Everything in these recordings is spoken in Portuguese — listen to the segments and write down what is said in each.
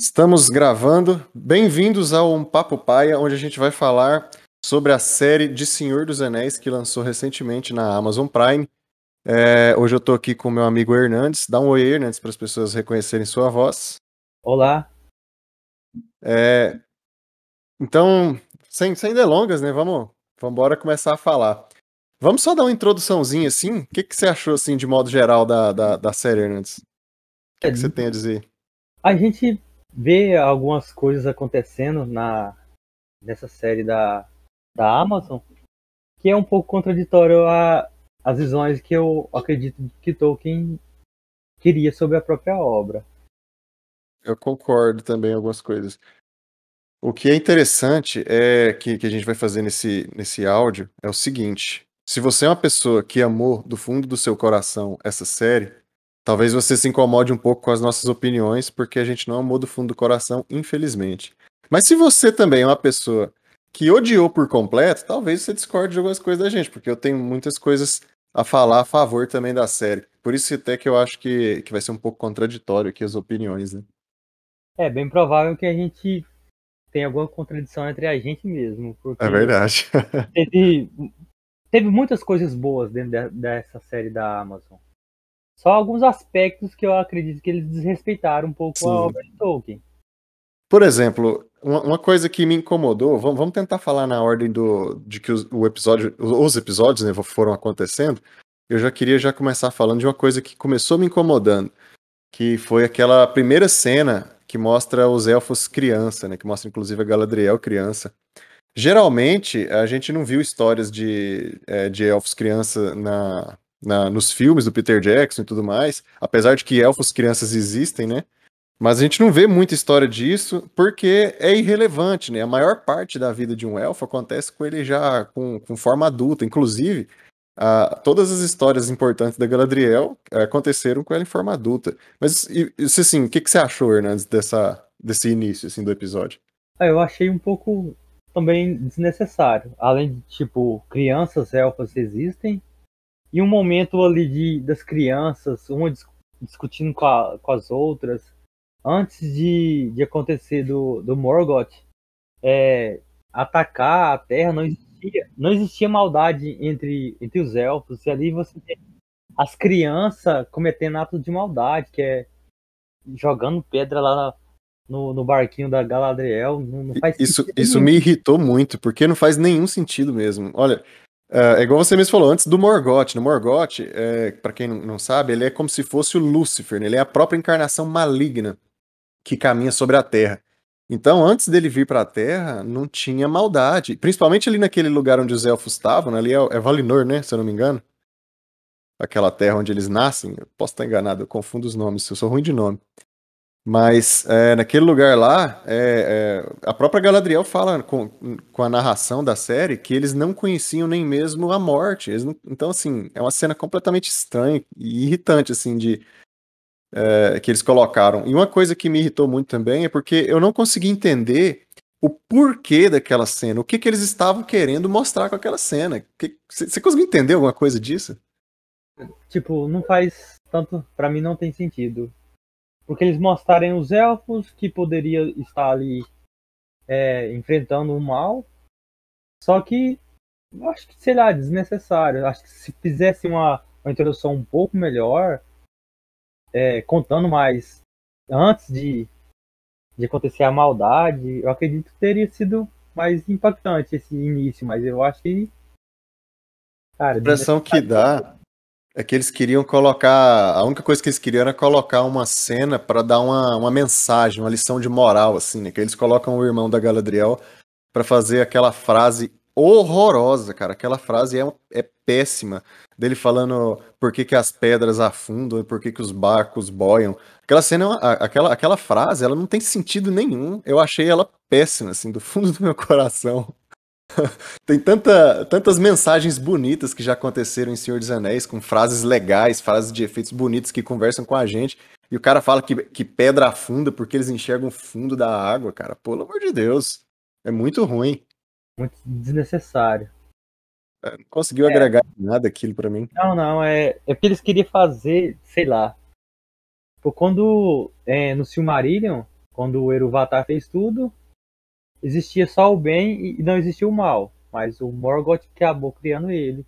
Estamos gravando. Bem-vindos ao Um Papo Paia, onde a gente vai falar sobre a série de Senhor dos Anéis que lançou recentemente na Amazon Prime. É, hoje eu estou aqui com meu amigo Hernandes. Dá um oi, Hernandes, para as pessoas reconhecerem sua voz. Olá. É, então, sem, sem delongas, né? Vamos, vamos embora começar a falar. Vamos só dar uma introduçãozinha assim. O que, que você achou assim de modo geral da, da, da série, Hernandes? O que, que você tem a dizer? A gente vê algumas coisas acontecendo na nessa série da, da Amazon que é um pouco contraditório a as visões que eu acredito que Tolkien queria sobre a própria obra. Eu concordo também algumas coisas. O que é interessante é que, que a gente vai fazer nesse, nesse áudio é o seguinte: se você é uma pessoa que amou do fundo do seu coração essa série, Talvez você se incomode um pouco com as nossas opiniões, porque a gente não amou do fundo do coração, infelizmente. Mas se você também é uma pessoa que odiou por completo, talvez você discorde de algumas coisas da gente, porque eu tenho muitas coisas a falar a favor também da série. Por isso até que eu acho que, que vai ser um pouco contraditório aqui as opiniões, né? É bem provável que a gente tenha alguma contradição entre a gente mesmo. é verdade. teve, teve muitas coisas boas dentro de, dessa série da Amazon. Só alguns aspectos que eu acredito que eles desrespeitaram um pouco Sim. a obra de Tolkien. Por exemplo, uma, coisa que me incomodou, vamos, tentar falar na ordem do, de que os, o episódio, os episódios né, foram acontecendo. Eu já queria já começar falando de uma coisa que começou me incomodando, que foi aquela primeira cena que mostra os elfos criança, né, que mostra inclusive a Galadriel criança. Geralmente, a gente não viu histórias de, é, de elfos criança na, na, nos filmes do Peter Jackson e tudo mais, apesar de que elfos crianças existem, né? Mas a gente não vê muita história disso porque é irrelevante, né? A maior parte da vida de um elfo acontece com ele já com, com forma adulta. Inclusive, uh, todas as histórias importantes da Galadriel uh, aconteceram com ela em forma adulta. Mas, e, assim, o que, que você achou, Hernandes, dessa, desse início assim, do episódio? Ah, eu achei um pouco também desnecessário. Além de, tipo, crianças elfas existem, e um momento ali de, das crianças, uma discutindo com, a, com as outras, antes de, de acontecer do, do Morgoth é, atacar a Terra, não existia, não existia maldade entre, entre os elfos, e ali você tem as crianças cometendo atos de maldade, que é jogando pedra lá no, no barquinho da Galadriel, não, não faz isso, Isso me irritou muito, porque não faz nenhum sentido mesmo. Olha, é, é igual você mesmo falou antes do Morgoth. No Morgoth, é, para quem não sabe, ele é como se fosse o Lúcifer, né? ele é a própria encarnação maligna que caminha sobre a Terra. Então, antes dele vir para a Terra, não tinha maldade. Principalmente ali naquele lugar onde os elfos estavam, né? ali é, é Valinor, né? Se eu não me engano. Aquela terra onde eles nascem. Eu posso estar enganado, eu confundo os nomes, eu sou ruim de nome. Mas é, naquele lugar lá, é, é, a própria Galadriel fala com, com a narração da série que eles não conheciam nem mesmo a morte. Não, então, assim, é uma cena completamente estranha e irritante, assim, de é, que eles colocaram. E uma coisa que me irritou muito também é porque eu não consegui entender o porquê daquela cena, o que, que eles estavam querendo mostrar com aquela cena. Você conseguiu entender alguma coisa disso? Tipo, não faz tanto. para mim, não tem sentido porque eles mostrarem os elfos que poderia estar ali é, enfrentando o mal. Só que acho que, sei lá, desnecessário. Acho que se fizesse uma, uma introdução um pouco melhor, é, contando mais antes de, de acontecer a maldade, eu acredito que teria sido mais impactante esse início, mas eu acho que. Cara, a impressão que dá é que eles queriam colocar. A única coisa que eles queriam era colocar uma cena para dar uma, uma mensagem, uma lição de moral, assim, né? Que eles colocam o irmão da Galadriel para fazer aquela frase horrorosa, cara. Aquela frase é, é péssima. Dele falando por que, que as pedras afundam por que, que os barcos boiam. Aquela cena, aquela, aquela frase, ela não tem sentido nenhum. Eu achei ela péssima, assim, do fundo do meu coração. Tem tanta, tantas mensagens bonitas que já aconteceram em Senhor dos Anéis, com frases legais, frases de efeitos bonitos que conversam com a gente. E o cara fala que, que pedra afunda porque eles enxergam o fundo da água, cara. Pelo amor de Deus. É muito ruim. Muito desnecessário. É, não conseguiu é. agregar nada aquilo para mim. Não, não. É, é porque eles queriam fazer, sei lá. Quando é, no Silmarillion quando o Eruvatar fez tudo, existia só o bem e não existia o mal. Mas o Morgoth acabou criando ele.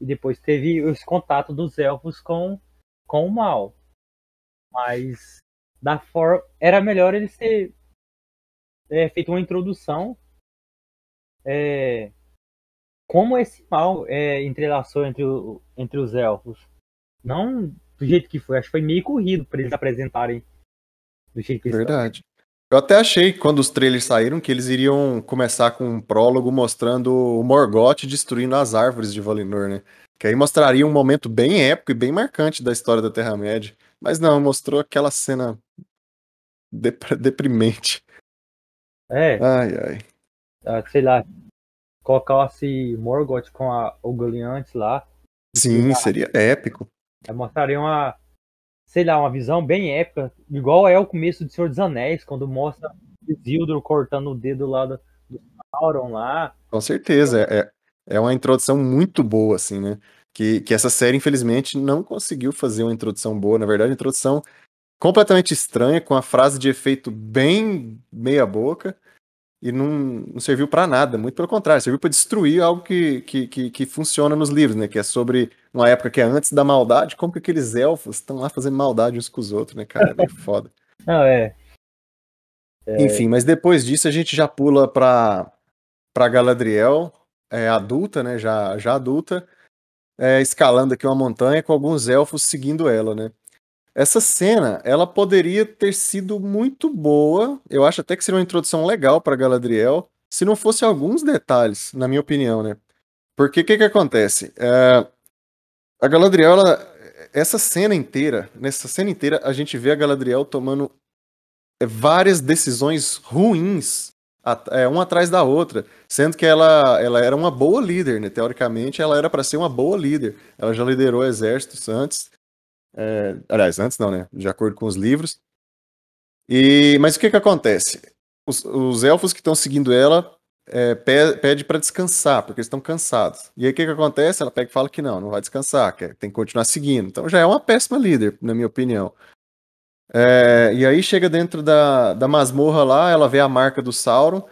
E depois teve esse contato dos elfos com, com o mal. Mas da forma. Era melhor ele ter é, feito uma introdução. É, como esse mal é, entrelaçou entre, o, entre os elfos. Não do jeito que foi, acho que foi meio corrido para eles apresentarem do jeito que Verdade. Eu até achei, quando os trailers saíram, que eles iriam começar com um prólogo mostrando o Morgoth destruindo as árvores de Valinor, né? Que aí mostraria um momento bem épico e bem marcante da história da Terra-média. Mas não, mostrou aquela cena dep deprimente. É. Ai, ai. Ah, sei lá, colocasse Morgoth com a Ugoliantes lá. Sim, seria épico. Mostraria uma, sei lá, uma visão bem épica, igual é o começo de Senhor dos Anéis, quando mostra Isildur cortando o dedo lá do, do Sauron lá. Com certeza, é, é uma introdução muito boa, assim, né? Que, que essa série, infelizmente, não conseguiu fazer uma introdução boa. Na verdade, introdução completamente estranha, com a frase de efeito bem meia-boca, e não, não serviu para nada, muito pelo contrário, serviu para destruir algo que, que, que, que, funciona nos livros, né? Que é sobre uma época que é antes da maldade, como que aqueles elfos estão lá fazendo maldade uns com os outros, né, cara? É meio foda. Não, é. é. Enfim, mas depois disso a gente já pula pra, pra Galadriel, é, adulta, né? Já, já adulta, é, escalando aqui uma montanha com alguns elfos seguindo ela, né? Essa cena, ela poderia ter sido muito boa. Eu acho até que seria uma introdução legal para Galadriel, se não fosse alguns detalhes, na minha opinião, né? Porque o que, que acontece? É, a Galadriel, ela, essa cena inteira, nessa cena inteira, a gente vê a Galadriel tomando é, várias decisões ruins, é, uma atrás da outra, sendo que ela, ela era uma boa líder, né? Teoricamente, ela era para ser uma boa líder. Ela já liderou exércitos antes. É, aliás, antes não, né? De acordo com os livros. E, mas o que que acontece? Os, os elfos que estão seguindo ela é, pede para descansar, porque eles estão cansados. E aí o que que acontece? Ela pega e fala que não, não vai descansar, que tem que continuar seguindo. Então já é uma péssima líder, na minha opinião. É, e aí chega dentro da, da masmorra lá, ela vê a marca do Sauron,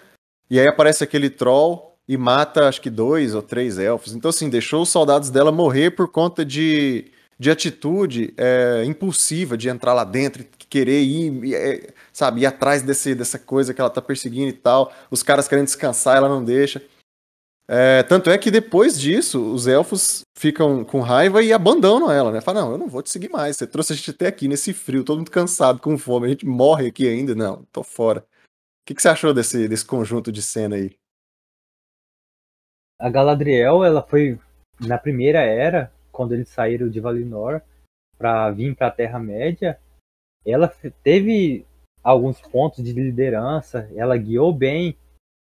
e aí aparece aquele troll e mata acho que dois ou três elfos. Então, assim, deixou os soldados dela morrer por conta de de atitude é, impulsiva de entrar lá dentro e querer ir, é, sabe, ir atrás desse, dessa coisa que ela tá perseguindo e tal. Os caras querendo descansar, ela não deixa. É, tanto é que depois disso, os elfos ficam com raiva e abandonam ela, né? Fala, não, eu não vou te seguir mais. Você trouxe a gente até aqui nesse frio, todo mundo cansado, com fome, a gente morre aqui ainda. Não, tô fora. O que, que você achou desse, desse conjunto de cena aí? A Galadriel, ela foi na primeira era, quando eles saíram de Valinor para vir para a Terra-média, ela teve alguns pontos de liderança, ela guiou bem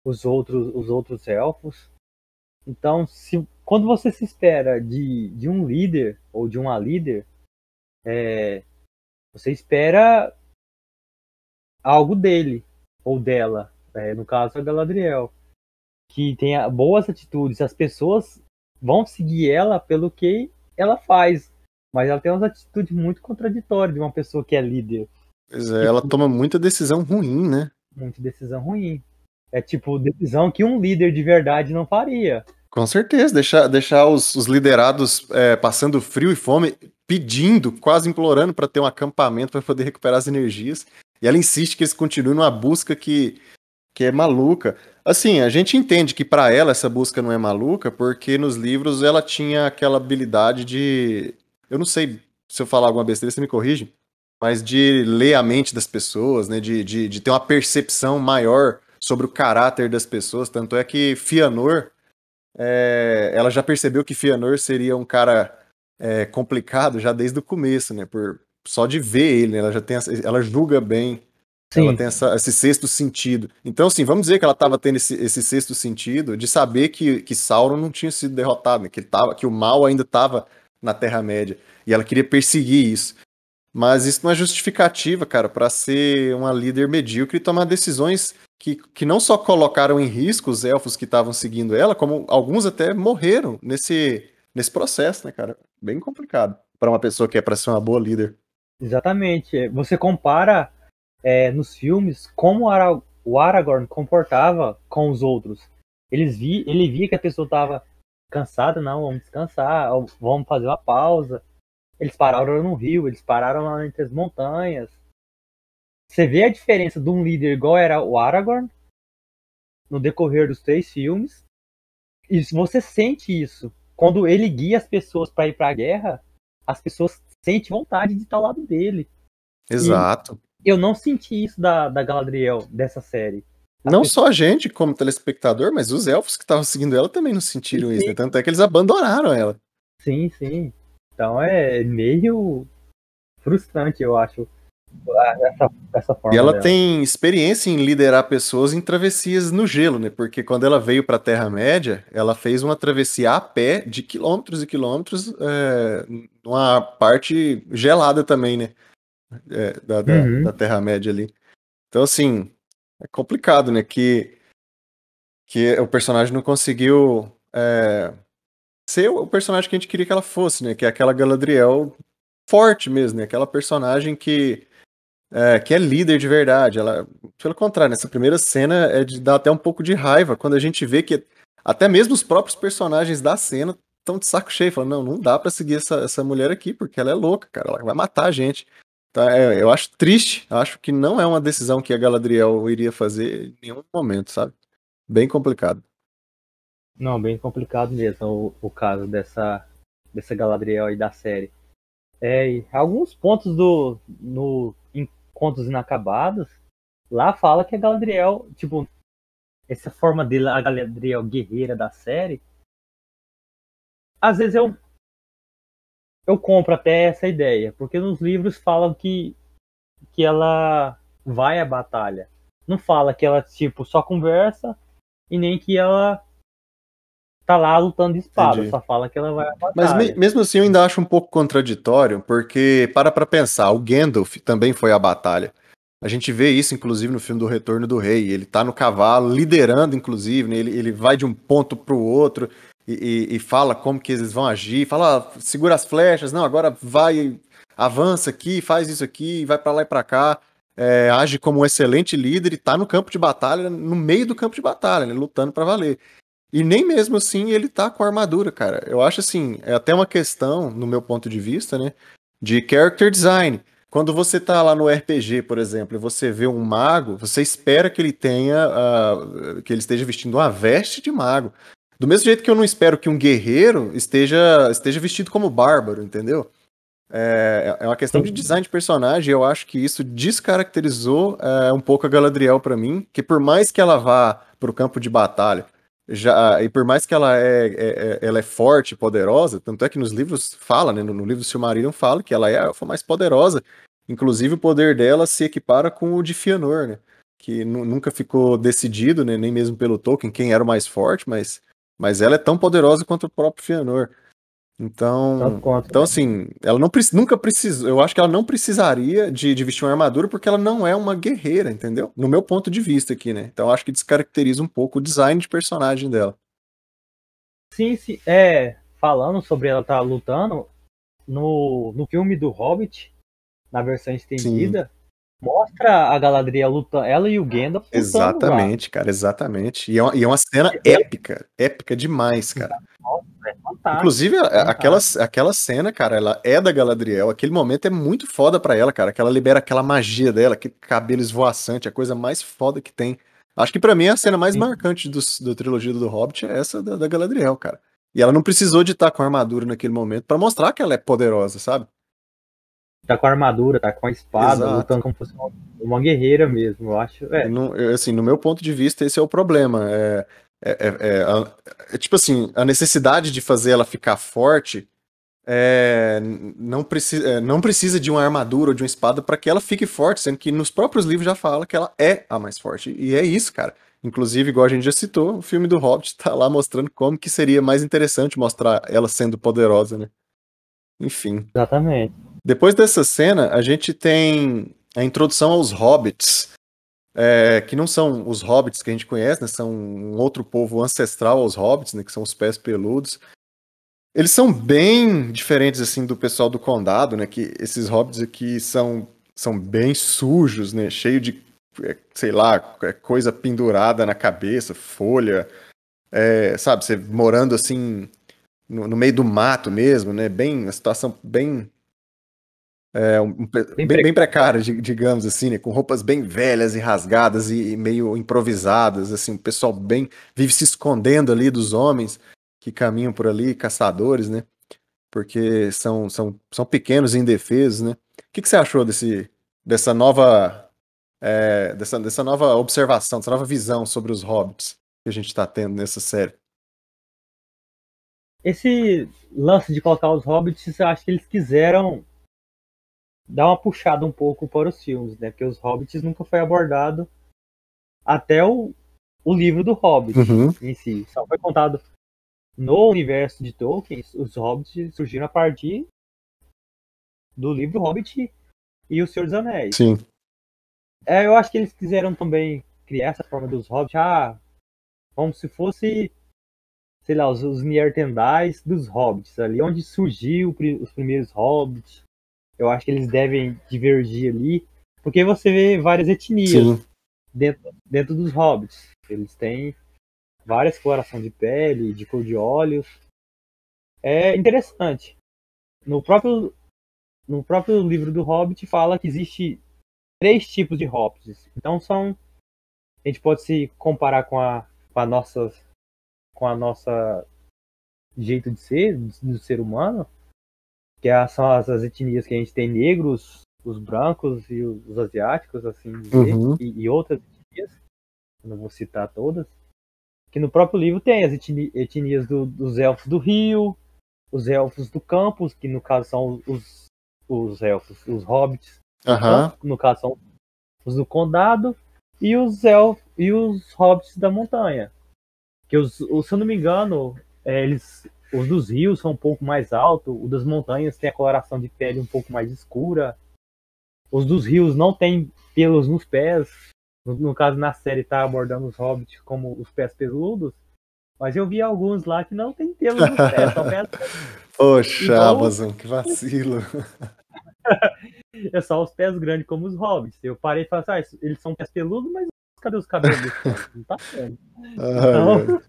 os outros, os outros elfos. Então, se, quando você se espera de, de um líder ou de uma líder, é, você espera algo dele ou dela, é, no caso a Galadriel, que tenha boas atitudes. As pessoas vão seguir ela pelo que ela faz. Mas ela tem umas atitudes muito contraditórias de uma pessoa que é líder. Pois é, ela toma muita decisão ruim, né? Muita decisão ruim. É tipo decisão que um líder de verdade não faria. Com certeza, deixar, deixar os, os liderados é, passando frio e fome, pedindo, quase implorando para ter um acampamento para poder recuperar as energias. E ela insiste que eles continuem numa busca que, que é maluca. Assim, a gente entende que para ela essa busca não é maluca, porque nos livros ela tinha aquela habilidade de. Eu não sei se eu falar alguma besteira, você me corrige, mas de ler a mente das pessoas, né? De, de, de ter uma percepção maior sobre o caráter das pessoas. Tanto é que Fianor, é, ela já percebeu que Fianor seria um cara é, complicado já desde o começo, né? Por, só de ver ele, né? ela já tem, ela julga bem Sim. Ela tem essa, esse sexto sentido. Então, assim, vamos dizer que ela estava tendo esse, esse, sexto sentido de saber que, que Sauron não tinha sido derrotado, né? que, ele tava, que o mal ainda estava na Terra-média. E ela queria perseguir isso. Mas isso não é justificativa, cara, para ser uma líder medíocre e tomar decisões que, que não só colocaram em risco os elfos que estavam seguindo ela, como alguns até morreram nesse, nesse processo, né, cara? Bem complicado para uma pessoa que é para ser uma boa líder. Exatamente. Você compara é, nos filmes como o, Ara o Aragorn comportava com os outros. Eles vi, ele via que a pessoa estava cansada, não, vamos descansar, vamos fazer uma pausa. Eles pararam no rio, eles pararam lá entre as montanhas. Você vê a diferença de um líder igual era o Aragorn no decorrer dos três filmes. E você sente isso. Quando ele guia as pessoas para ir para a guerra, as pessoas sentem vontade de estar ao lado dele. Exato. Eu não senti isso da, da Galadriel, dessa série. Não só a gente, como telespectador, mas os elfos que estavam seguindo ela também não sentiram sim. isso. Né? Tanto é que eles abandonaram ela. Sim, sim. Então é meio frustrante, eu acho, essa, essa forma. E ela dela. tem experiência em liderar pessoas em travessias no gelo, né? Porque quando ela veio para a Terra-média, ela fez uma travessia a pé de quilômetros e quilômetros, é, numa parte gelada também, né? É, da, da, uhum. da Terra-média ali. Então, assim, é complicado, né? Que, que o personagem não conseguiu é, ser o personagem que a gente queria que ela fosse, né? Que é aquela Galadriel forte mesmo, né? Aquela personagem que é, que é líder de verdade. Ela, pelo contrário, nessa primeira cena é de dar até um pouco de raiva quando a gente vê que até mesmo os próprios personagens da cena estão de saco cheio, falando, não, não dá para seguir essa, essa mulher aqui, porque ela é louca, cara, ela vai matar a gente. Tá, é, eu acho triste, acho que não é uma decisão que a Galadriel iria fazer em nenhum momento, sabe? Bem complicado. Não, bem complicado mesmo o, o caso dessa, dessa Galadriel aí da série. É, alguns pontos do no em Contos Inacabados, lá fala que a Galadriel, tipo, essa forma dele, a Galadriel guerreira da série, às vezes eu eu compro até essa ideia, porque nos livros falam que, que ela vai à batalha. Não fala que ela, tipo, só conversa e nem que ela tá lá lutando de espada, Entendi. só fala que ela vai à batalha. Mas me, mesmo assim eu ainda acho um pouco contraditório, porque para pra pensar, o Gandalf também foi à batalha. A gente vê isso, inclusive, no filme do Retorno do Rei. Ele tá no cavalo, liderando, inclusive, né? ele, ele vai de um ponto pro outro e, e, fala como que eles vão agir, fala, ah, segura as flechas, não, agora vai, avança aqui, faz isso aqui, vai para lá e para cá, é, age como um excelente líder e tá no campo de batalha, no meio do campo de batalha, né, lutando para valer. E nem mesmo assim ele tá com armadura, cara. Eu acho assim, é até uma questão, no meu ponto de vista, né, de character design. Quando você tá lá no RPG, por exemplo, e você vê um mago, você espera que ele tenha, uh, que ele esteja vestindo uma veste de mago. Do mesmo jeito que eu não espero que um guerreiro esteja, esteja vestido como bárbaro, entendeu? É, é uma questão de design de personagem. Eu acho que isso descaracterizou é, um pouco a Galadriel para mim, que por mais que ela vá para o campo de batalha, já, e por mais que ela é, é, é, ela é forte, poderosa, tanto é que nos livros fala, né, no, no livro do Silmarillion fala que ela é a elfa mais poderosa. Inclusive o poder dela se equipara com o de Fëanor, né? Que nunca ficou decidido, né, nem mesmo pelo Tolkien, quem era o mais forte, mas mas ela é tão poderosa quanto o próprio Fëanor. Então, então assim, ela não nunca precisou. Eu acho que ela não precisaria de, de, vestir uma armadura porque ela não é uma guerreira, entendeu? No meu ponto de vista aqui, né? Então acho que descaracteriza um pouco o design de personagem dela. Sim, sim. É, falando sobre ela estar tá lutando, no, no filme do Hobbit, na versão estendida, sim mostra a Galadriel lutando, ela e o Gandalf Exatamente, lá. cara, exatamente. E é, uma, e é uma cena é, épica, épica demais, cara. Nossa, é Inclusive, é aquela, aquela cena, cara, ela é da Galadriel, aquele momento é muito foda pra ela, cara, que ela libera aquela magia dela, aquele cabelo esvoaçante, a coisa mais foda que tem. Acho que para mim a cena mais Sim. marcante do, da trilogia do Hobbit é essa da, da Galadriel, cara. E ela não precisou de estar com armadura naquele momento para mostrar que ela é poderosa, sabe? Tá com a armadura, tá com a espada, Exato. lutando como se fosse uma, uma, guerreira mesmo, eu acho. É. No, assim, no meu ponto de vista, esse é o problema. É, é, é, é, é tipo assim, a necessidade de fazer ela ficar forte é, não, precisa, é, não precisa de uma armadura ou de uma espada para que ela fique forte, sendo que nos próprios livros já fala que ela é a mais forte. E é isso, cara. Inclusive, igual a gente já citou, o filme do Hobbit tá lá mostrando como que seria mais interessante mostrar ela sendo poderosa, né? Enfim. Exatamente. Depois dessa cena, a gente tem a introdução aos hobbits, é, que não são os hobbits que a gente conhece, né, são um outro povo ancestral aos hobbits, né, que são os pés peludos. Eles são bem diferentes assim do pessoal do condado, né, que esses hobbits aqui são são bem sujos, né? Cheio de, é, sei lá, é, coisa pendurada na cabeça, folha, é, sabe? Você morando assim no, no, meio do mato mesmo, né? Bem, uma situação bem é, um, bem, bem, bem precária, digamos assim, né? Com roupas bem velhas e rasgadas e, e meio improvisadas, assim, o pessoal bem vive se escondendo ali dos homens que caminham por ali, caçadores, né? Porque são, são, são pequenos e indefesos, né? O que, que você achou desse, dessa nova é, dessa, dessa nova observação, dessa nova visão sobre os hobbits que a gente está tendo nessa série? Esse lance de colocar os hobbits, eu acho que eles quiseram dar uma puxada um pouco para os filmes, né? Porque os hobbits nunca foi abordado até o, o livro do Hobbit uhum. em si. Só foi contado no universo de Tolkien, os hobbits surgiram a partir do livro Hobbit e o Senhor dos Anéis. Sim. É, eu acho que eles quiseram também criar essa forma dos hobbits, ah, como se fosse, sei lá, os, os Neandertais dos hobbits, ali onde surgiu os primeiros hobbits. Eu acho que eles devem divergir ali, porque você vê várias etnias dentro, dentro dos hobbits. Eles têm várias colorações de pele, de cor de olhos. É interessante. No próprio, no próprio livro do Hobbit fala que existe três tipos de hobbits. Então são a gente pode se comparar com a, com a nossa com a nossa jeito de ser do ser humano, que é, são as, as, etnias que a gente tem negros, os brancos e os, os asiáticos, assim uhum. e, e outras etnias. não vou citar todas que no próprio livro tem as etnias do, dos elfos do rio, os elfos do campus, que no caso são os, os elfos, os hobbits, uhum. no caso são os do condado, e os elfos e os hobbits da montanha. Que os, os se eu não me engano, é, eles os dos rios são um pouco mais altos, os das montanhas tem a coloração de pele um pouco mais escura. Os dos rios não tem pelos nos pés, no, no, caso, na série tá abordando os hobbits como os pés peludos, mas eu vi alguns lá que não tem pelos nos pés, só pés Poxa, Igual... Amazon, que vacilo. é só os pés grandes como os hobbits. Eu parei e falei assim, ah, eles são pés peludos, mas cadê os cabelos? não tá vendo. Então,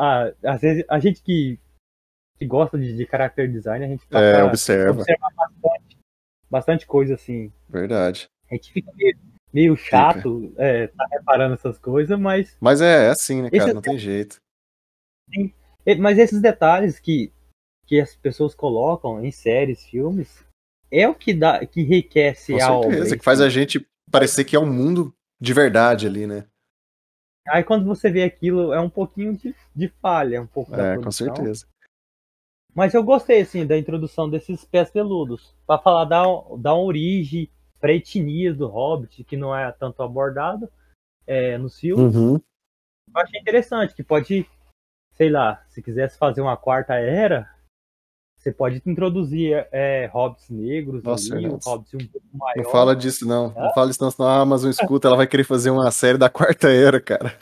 ah, às vezes a gente que, que gosta de, de character design, a gente é, observa. observa bastante, bastante coisa assim. Verdade. A gente fica meio meio chato é, tá reparando essas coisas, mas. Mas é, é assim, né, cara? Não tem jeito. Sim. Mas esses detalhes que, que as pessoas colocam em séries, filmes, é o que dá, que enriquece Com a obra. certeza, que faz a gente parecer que é um mundo de verdade ali, né? Aí quando você vê aquilo, é um pouquinho de, de falha, um pouco É, com certeza. Mas eu gostei, assim, da introdução desses pés peludos. para falar da, da origem para etnias do Hobbit, que não é tanto abordado é, nos filmes. Uhum. Eu achei interessante, que pode, sei lá, se quisesse fazer uma quarta era, você pode introduzir é, hobbits negros Nossa, ali, um hobbit um pouco maior. Não fala disso, não. Não fala isso, não, senão a Amazon escuta, ela vai querer fazer uma série da quarta era, cara.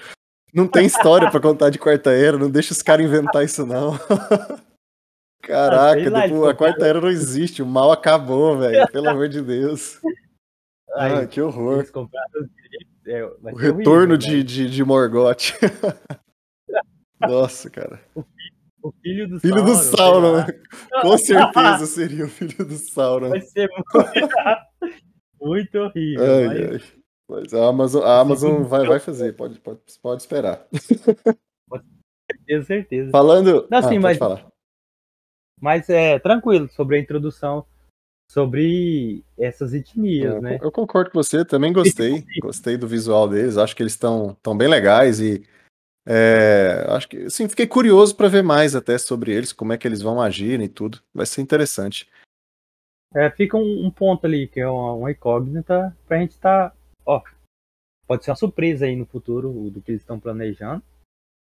Não tem história para contar de quarta era, não deixa os caras inventar isso, não. Caraca, lá, tipo, a quarta era não existe, o mal acabou, velho. Pelo amor de Deus. Ah, que horror. É, o retorno horrível, de, né? de, de Morgoth. Nossa, cara. O filho do filho Sauron. Do Sauron né? Com certeza seria o filho do Sauron. Vai ser muito, muito horrível. Ai, mas... Ai. mas... a Amazon, a Amazon vai, vai fazer, pode, pode, pode esperar. Tenho certeza. Falando. Não, assim, ah, mas, falar. mas é tranquilo sobre a introdução sobre essas etnias, eu, né? Eu concordo com você, também gostei, gostei do visual deles, acho que eles estão tão bem legais e é, acho que, assim, fiquei curioso para ver mais até sobre eles, como é que eles vão agir e tudo, vai ser interessante. É, fica um, um ponto ali que é uma, uma incógnita pra gente estar, tá, ó, pode ser uma surpresa aí no futuro do que eles estão planejando,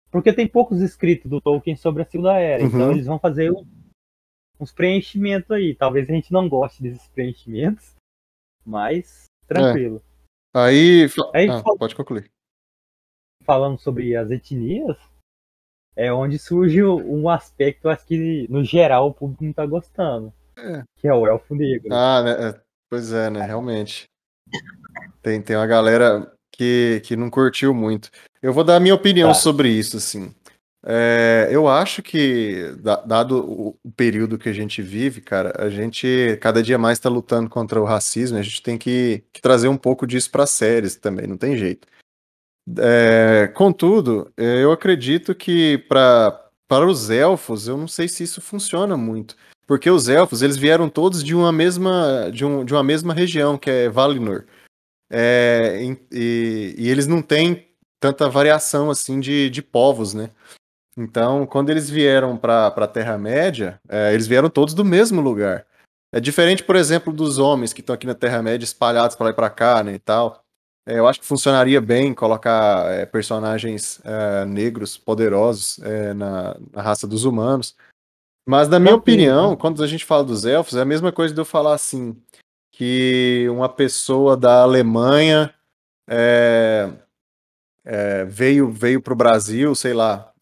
porque tem poucos escritos do Tolkien sobre a Segunda Era, então uhum. então eles vão fazer uns preenchimentos aí. Talvez a gente não goste desses preenchimentos, mas tranquilo. É. Aí, aí ah, pode concluir. Falando sobre as etnias, é onde surge um aspecto, acho que no geral o público não tá gostando. É. Que é o elfo negro. Ah, né? É, Pois é, né? Realmente. Tem, tem uma galera que, que não curtiu muito. Eu vou dar a minha opinião Tá. sobre isso, assim. É, eu acho que, da- dado o, o período que a gente vive, cara, a gente cada dia mais está lutando contra o racismo, a gente tem que, que trazer um pouco disso para séries também, não tem jeito. É, contudo, é, eu acredito que para para os elfos, eu não sei se isso funciona muito, porque os elfos eles vieram todos de uma mesma de, um, de uma mesma região, que é Valinor. É, e, e eles não têm tanta variação assim de, de povos, né? Então, quando eles vieram para a Terra-média, é, eles vieram todos do mesmo lugar. É diferente, por exemplo, dos homens que estão aqui na Terra-média espalhados para lá e para cá, né, e tal. É, eu acho que funcionaria bem colocar é, personagens é, negros poderosos é, na, na raça dos humanos. Mas, na minha opinião, né? quando a gente fala dos elfos, é a mesma coisa de eu falar assim, que uma pessoa da Alemanha é, é, veio veio para o Brasil, sei lá,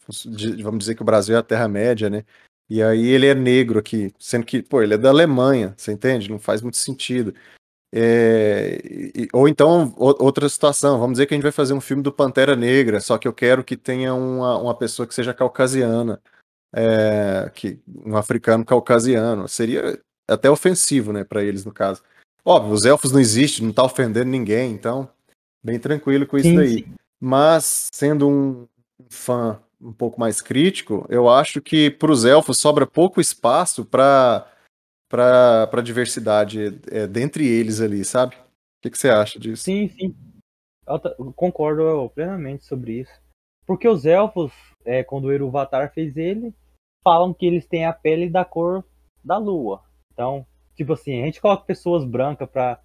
vamos dizer que o Brasil é a Terra-média, né? E aí ele é negro aqui, sendo que, pô, ele é da Alemanha, você entende? Não faz muito sentido. É, e- ou então, o- outra situação, vamos dizer que a gente vai fazer um filme do Pantera Negra, só que eu quero que tenha uma, uma pessoa que seja caucasiana, é, que, um africano caucasiano. Seria até ofensivo, né, para eles, no caso. Óbvio, os elfos não existem, não tá ofendendo ninguém, então, bem tranquilo com isso Sim, daí. sim. Mas, sendo um fã um pouco mais crítico, eu acho que para os elfos sobra pouco espaço para para diversidade é, dentre eles ali, sabe? O que, que você acha disso? Sim, sim. Eu concordo plenamente sobre isso. Porque os elfos, é, quando o Eruvatar fez ele, falam que eles têm a pele da cor da lua. Então, tipo assim, a gente coloca pessoas brancas pra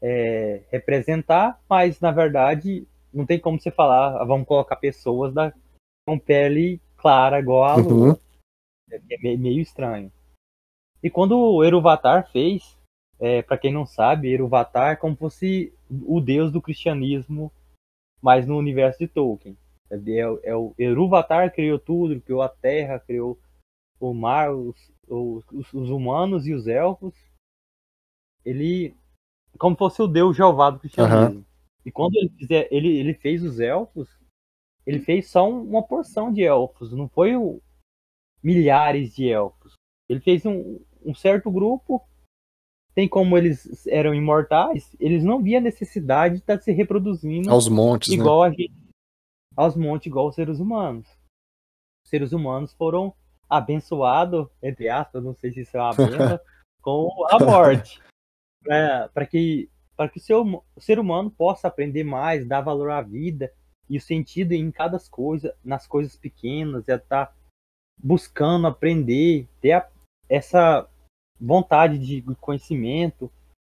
é, representar, mas na verdade não tem como você falar, "Ah, vamos colocar pessoas da, com pele clara igual a lua. Uhum. É me- meio estranho. E quando o Eruvatar fez, é, para quem não sabe, Eruvatar é como se fosse o deus do cristianismo, mas no universo de Tolkien. É, é- é o Eruvatar criou tudo, criou a terra, criou o mar, os, os, os humanos e os elfos. Ele como se fosse o deus Jeová do cristianismo. E quando ele, fizer, ele, ele fez os elfos, ele fez só um- uma porção de elfos, não foi o, milhares de elfos. Ele fez um, um certo grupo. Tem como eles eram imortais, eles não viam necessidade de estar se reproduzindo Aos montes, né? igual a gente, aos montes, igual os seres humanos. Os seres humanos foram abençoados, entre aspas, não sei se isso é uma benção, com a morte. Para que, pra que o, seu, o ser humano possa aprender mais, dar valor à vida e o sentido em cada coisa, nas coisas pequenas, é estar buscando aprender, ter a- essa vontade de conhecimento,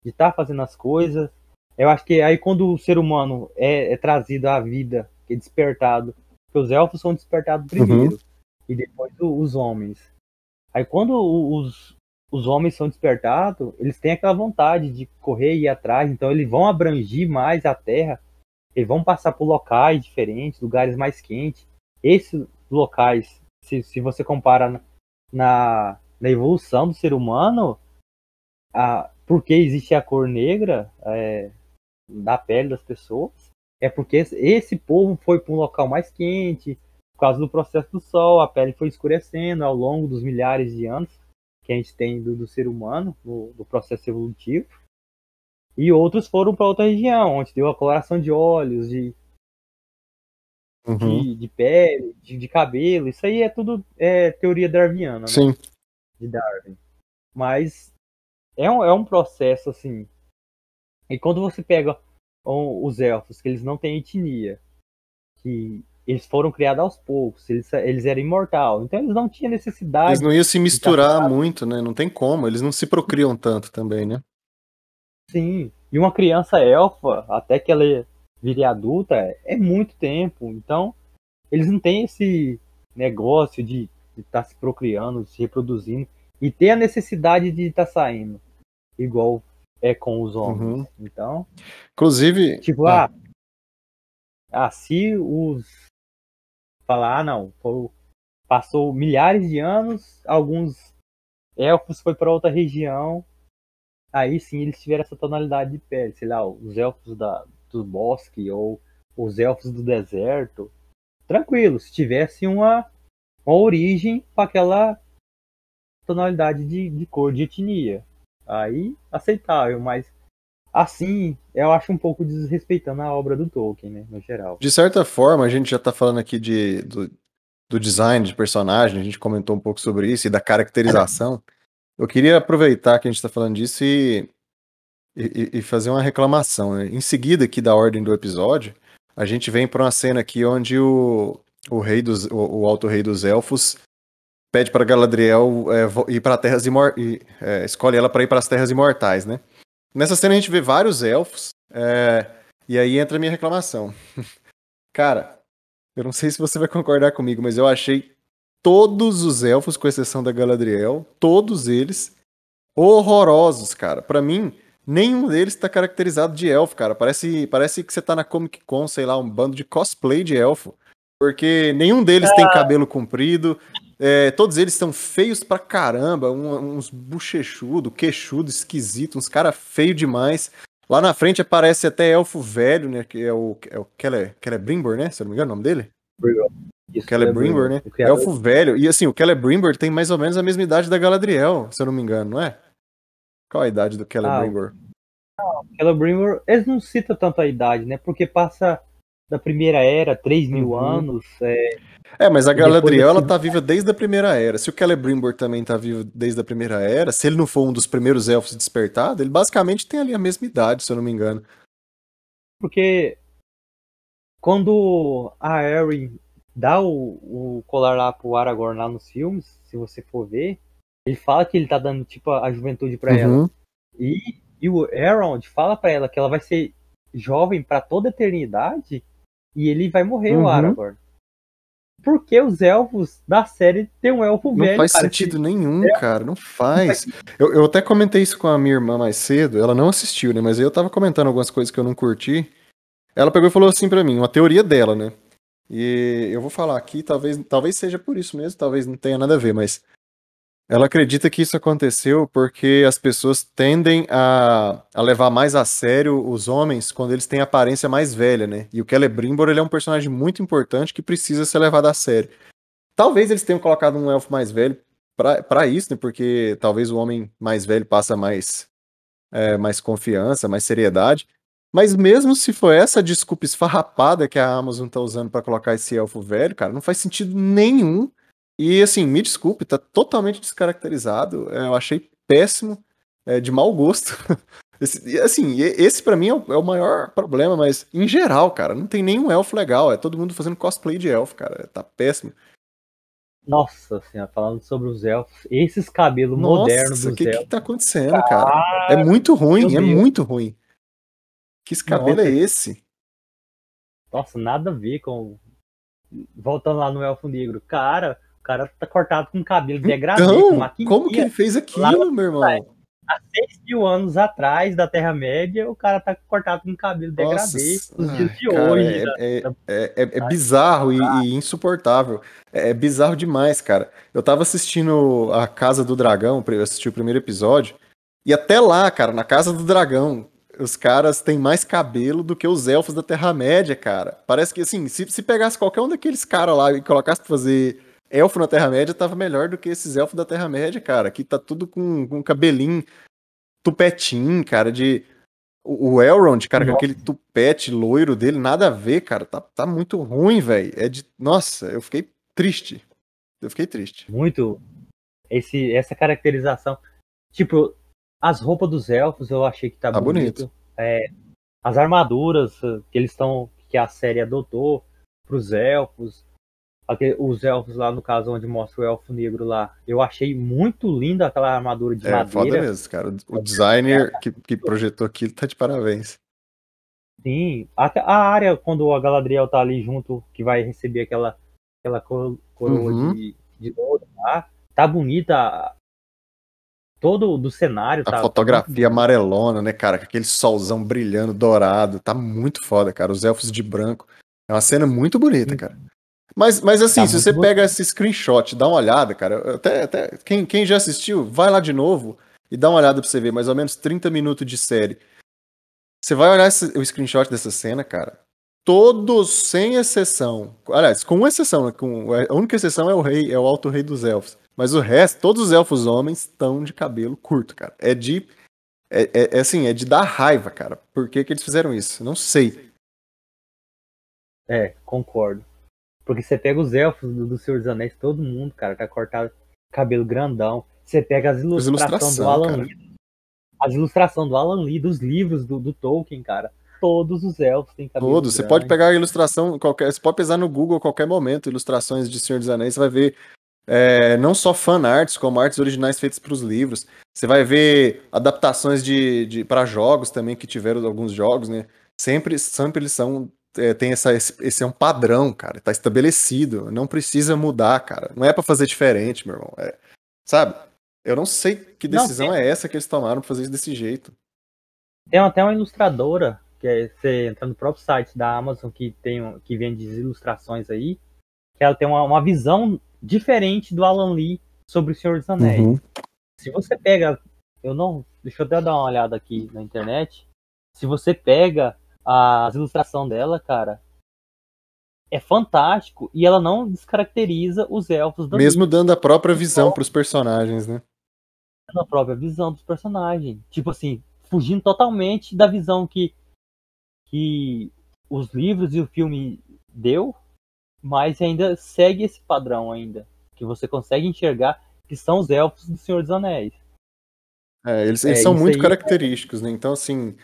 de estar fazendo as coisas. Eu acho que aí quando o ser humano é, é trazido à vida, é despertado, porque os elfos são despertados primeiro e depois o- os homens. Aí quando os, os homens são despertados, eles têm aquela vontade de correr e ir atrás, então eles vão abranger mais a terra, eles vão passar por locais diferentes, lugares mais quentes. Esses locais, se, se você compara na- na, na evolução do ser humano, a, porque existe a cor negra é, da pele das pessoas, é porque esse, povo foi para um local mais quente, por causa do processo do sol, a pele foi escurecendo ao longo dos milhares de anos que a gente tem do, do ser humano, no, do processo evolutivo. E outros foram para outra região, onde deu a coloração de olhos, de, Uhum. de, de pele, de, de cabelo. Isso aí é tudo é, teoria darwiniana, né? Sim. De Darwin. Mas é um, é um processo assim. E quando você pega os elfos, que eles não têm etnia, que eles foram criados aos poucos, eles, eles eram imortal, então eles não tinham Eles necessidade. não iam se misturar muito, né? Não tem como. Eles não se procriam tanto também, né? Sim. E uma criança elfa, até que ela vire adulta, é muito tempo. Então, eles não têm esse negócio de estar se procriando, se reproduzindo e ter a necessidade de estar saindo, igual é com os homens. Uhum. Então, Inclusive. tipo, ah, ah, ah, se os falar, ah, não, foi- passou milhares de anos, alguns elfos foi para outra região aí sim eles tiveram essa tonalidade de pele, sei lá, os elfos da, do bosque ou os elfos do deserto. Tranquilo, se tivesse uma, uma origem para aquela tonalidade de, de cor, de etnia. Aí aceitável, mas assim eu acho um pouco desrespeitando a obra do Tolkien, né, no geral. De certa forma, a gente já tá falando aqui de, do, do design de personagem, a gente comentou um pouco sobre isso e da caracterização. Eu queria aproveitar que a gente está falando disso e, e, e, fazer uma reclamação. Né? Em seguida, aqui da ordem do episódio, a gente vem para uma cena aqui onde o, o rei dos, o, o alto rei dos elfos pede para Galadriel é, ir para terras imortais, é, escolhe ela para ir para as terras imortais, né? Nessa cena a gente vê vários elfos é, e aí entra a minha reclamação. Cara, eu não sei se você vai concordar comigo, mas eu achei todos os elfos, com exceção da Galadriel, todos eles horrorosos, cara. Para mim, nenhum deles tá caracterizado de elfo, cara. Parece, parece que você tá na Comic Con, sei lá, um bando de cosplay de elfo. Porque nenhum deles tem ah. cabelo comprido, é, todos eles estão feios pra caramba, um, uns bochechudo, queixudo, esquisito, uns cara feio demais. Lá na frente aparece até elfo velho, né? Que é o, é o Keller, Celebrimbor, né? Se eu não me engano o nome dele. Isso, Celebrimbor, né? Elfo velho. E assim, o Celebrimbor tem mais ou menos a mesma idade da Galadriel, se eu não me engano, não é? Qual a idade do Celebrimbor? Ah, o Celebrimbor, eles não citam tanto a idade, né? Porque passa da primeira era, 3 mil uhum. anos. É... é, mas a Galadriel ela tá viva desde a primeira era. Se o Celebrimbor também tá vivo desde a primeira era, se ele não for um dos primeiros elfos despertados, ele basicamente tem ali a mesma idade, se eu não me engano. Porque quando a Arryn dá o, o colar lá pro Aragorn lá nos filmes, se você for ver, ele fala que ele tá dando tipo a juventude para uhum. ela. E, e o Elrond fala para ela que ela vai ser jovem para toda a eternidade e ele vai morrer, uhum. o Aragorn. Porque os elfos da série tem um elfo não velho. Não faz cara, sentido que... nenhum, é. cara. Não faz. Eu, eu até comentei isso com a minha irmã mais cedo. Ela não assistiu, né? Mas eu tava comentando algumas coisas que eu não curti. Ela pegou e falou assim para mim, uma teoria dela, né? E eu vou falar aqui, talvez, talvez seja por isso mesmo, talvez não tenha nada a ver, mas ela acredita que isso aconteceu porque as pessoas tendem a, a levar mais a sério os homens quando eles têm aparência mais velha, né? E o Celebrimbor ele é um personagem muito importante que precisa ser levado a sério. Talvez eles tenham colocado um elfo mais velho para isso, né? Porque talvez o homem mais velho passa mais, é, mais confiança, mais seriedade. Mas mesmo se for essa desculpa esfarrapada que a Amazon tá usando para colocar esse elfo velho, cara, não faz sentido nenhum e assim, me desculpe, tá totalmente descaracterizado. É, eu achei péssimo, é, de mau gosto. Esse, assim, esse para mim é o, é o, maior problema, mas em geral, cara, não tem nenhum elfo legal. É todo mundo fazendo cosplay de elfo, cara. Tá péssimo. Nossa senhora, falando sobre os elfos, esses cabelos Nossa, modernos dos que elfos. O que tá acontecendo, cara? É muito ruim, é muito ruim. Que esse cabelo Nossa. é esse? Nossa, nada a ver com. Voltando lá no Elfo Negro. Cara, cara tá cortado com cabelo degradê, então, com Como que ele fez aquilo, meu irmão? Há 6 mil anos atrás da Terra-média, o cara tá cortado com cabelo degradê nos dias de cara, hoje. É, é, é, é, é bizarro e, e, insuportável. É, é, bizarro demais, cara. Eu tava assistindo A Casa do Dragão, eu assisti o primeiro episódio, e até lá, cara, na Casa do Dragão, os caras têm mais cabelo do que os elfos da Terra-média, cara. Parece que, assim, se, se pegasse qualquer um daqueles caras lá e colocasse pra fazer elfo na Terra-média tava melhor do que esses elfos da Terra-média, cara. Que tá tudo com, com cabelinho tupetinho, cara, de. O, Elrond, cara, Nossa. com aquele tupete loiro dele, nada a ver, cara. Tá, tá muito ruim, velho. É de. Nossa, eu fiquei triste. Eu fiquei triste. Muito. Esse, essa caracterização. Tipo, as roupas dos elfos eu achei que tá, tá bonito. bonito. É, as armaduras que eles estão. que a série adotou pros elfos os elfos lá, no caso, onde mostra o elfo negro lá. Eu achei muito linda aquela armadura de é, madeira. Foda mesmo, cara. O designer que, que projetou aquilo tá de parabéns. Sim. A, a, área, quando a Galadriel tá ali junto, que vai receber aquela, aquela coroa uhum. de, de ouro lá, tá bonita. Todo do cenário. A tá, fotografia tá amarelona, né, cara? Com aquele solzão brilhando, dourado. Tá muito foda, cara. Os elfos de branco. É uma cena muito bonita, cara. Mas, mas assim, tá se você bom. pega esse screenshot, dá uma olhada, cara, até, até quem, quem já assistiu, vai lá de novo e dá uma olhada pra você ver, mais ou menos 30 minutos de série. Você vai olhar esse, o screenshot dessa cena, cara. Todos, sem exceção. Aliás, com uma exceção, né? Com, a única exceção é o rei, é o alto rei dos elfos. Mas o resto, todos os elfos homens estão de cabelo curto, cara. É de. É, é, é, assim, é de dar raiva, cara. Por que, que eles fizeram isso? Não sei. É, concordo. Porque você pega os elfos do, do Senhor dos Anéis, todo mundo, cara, tá cortado, cabelo grandão. Você pega as ilustrações do Alan cara. Lee. As ilustrações do Alan Lee, dos livros do, do Tolkien, cara. Todos os elfos têm cabelo. Todos. Você pode pegar a ilustração, qualquer, você pode pesar no Google a qualquer momento, ilustrações de Senhor dos Anéis, você vai ver é, não só fan arts, como artes originais feitas para os livros. Você vai ver adaptações de, de para jogos também, que tiveram alguns jogos, né? Sempre, sempre eles são é, tem essa, esse, esse, é um padrão, cara, tá estabelecido, não precisa mudar, cara, não é para fazer diferente, meu irmão, é, sabe? Eu não sei que decisão não, tem... é essa que eles tomaram pra fazer isso desse jeito. Tem até uma ilustradora, que é, você entra no próprio site da Amazon, que, tem, que vende ilustrações aí, que ela tem uma, uma visão diferente do Alan Lee sobre o Senhor dos Anéis. Uhum. Se você pega, eu não, deixa eu até dar uma olhada aqui na internet, se você pega as ilustrações dela, cara, é fantástico e ela não descaracteriza os elfos do Mesmo dando a própria visão então, para os personagens, né? Dando a própria visão dos personagens. Tipo assim, fugindo totalmente da visão que, que os livros e o filme deu, mas ainda segue esse padrão ainda. Que você consegue enxergar que são os elfos do Senhor dos Anéis. É, eles, eles é, são muito característicos, né? Então, assim,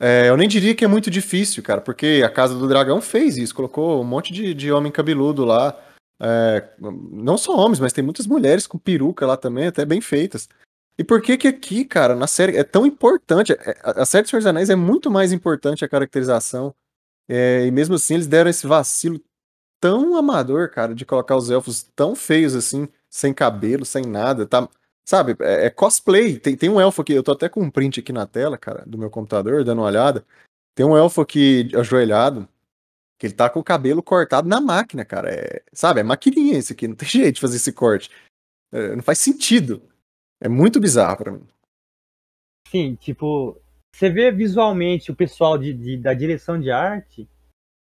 é, eu nem diria que é muito difícil, cara, porque a Casa do Dragão fez isso, colocou um monte de, de homem cabeludo lá. É, não só homens, mas tem muitas mulheres com peruca lá também, até bem feitas. E por que que aqui, cara, na série é tão importante? É, a série Senhor dos Anéis é muito mais importante a caracterização. É, e mesmo assim eles deram esse vacilo tão amador, cara, de colocar os elfos tão feios assim, sem cabelo, sem nada, tá? Sabe, é, é, cosplay. Tem, tem um elfo aqui, eu tô até com um print aqui na tela, cara, do meu computador, dando uma olhada. Tem um elfo aqui ajoelhado, que ele tá com o cabelo cortado na máquina, cara. É, sabe, é maquininha esse aqui, não tem jeito de fazer esse corte. É, não faz sentido. É muito bizarro pra mim. Sim, tipo, você vê visualmente o pessoal de, de da direção de arte,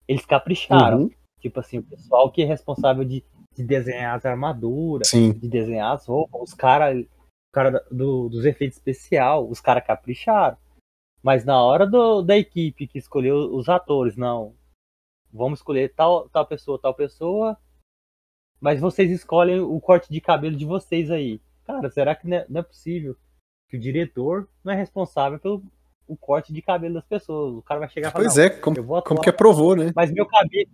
eles capricharam. Uhum. Tipo assim, o pessoal que é responsável de de desenhar as armaduras, Sim. de desenhar as roupas. Os caras cara do, dos efeitos especiais, os caras capricharam. Mas na hora do, da equipe que escolheu os atores, não. Vamos escolher tal, tal pessoa, tal pessoa. Mas vocês escolhem o corte de cabelo de vocês aí. Cara, será que não é, não é possível que o diretor não é responsável pelo o corte de cabelo das pessoas? O cara vai chegar e falar. Pois é, como, como que aprovou, né? Mas meu cabelo,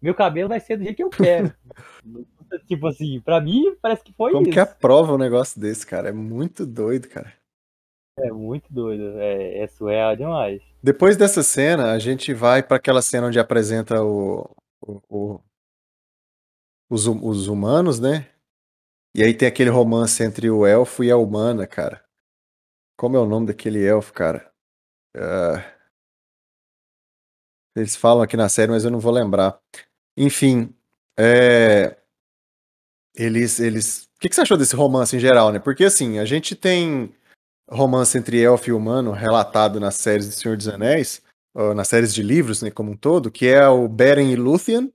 meu cabelo vai ser do jeito que eu quero. tipo assim, pra mim parece que foi Como isso. que aprova um negócio desse, cara? É muito doido, cara. É muito doido, é, é surreal demais. Depois dessa cena, a gente vai para aquela cena onde apresenta o, o, o os, os, humanos, né? E aí tem aquele romance entre o elfo e a humana, cara. Como é o nome daquele elfo, cara? Uh... Eles falam aqui na série, mas eu não vou lembrar. Enfim, é... eles, eles. O que, que você achou desse romance em geral, né? Porque assim, a gente tem romance entre elfo e humano relatado nas séries do Senhor dos Anéis, nas séries de livros, né, como um todo, que é o Beren e Lúthien,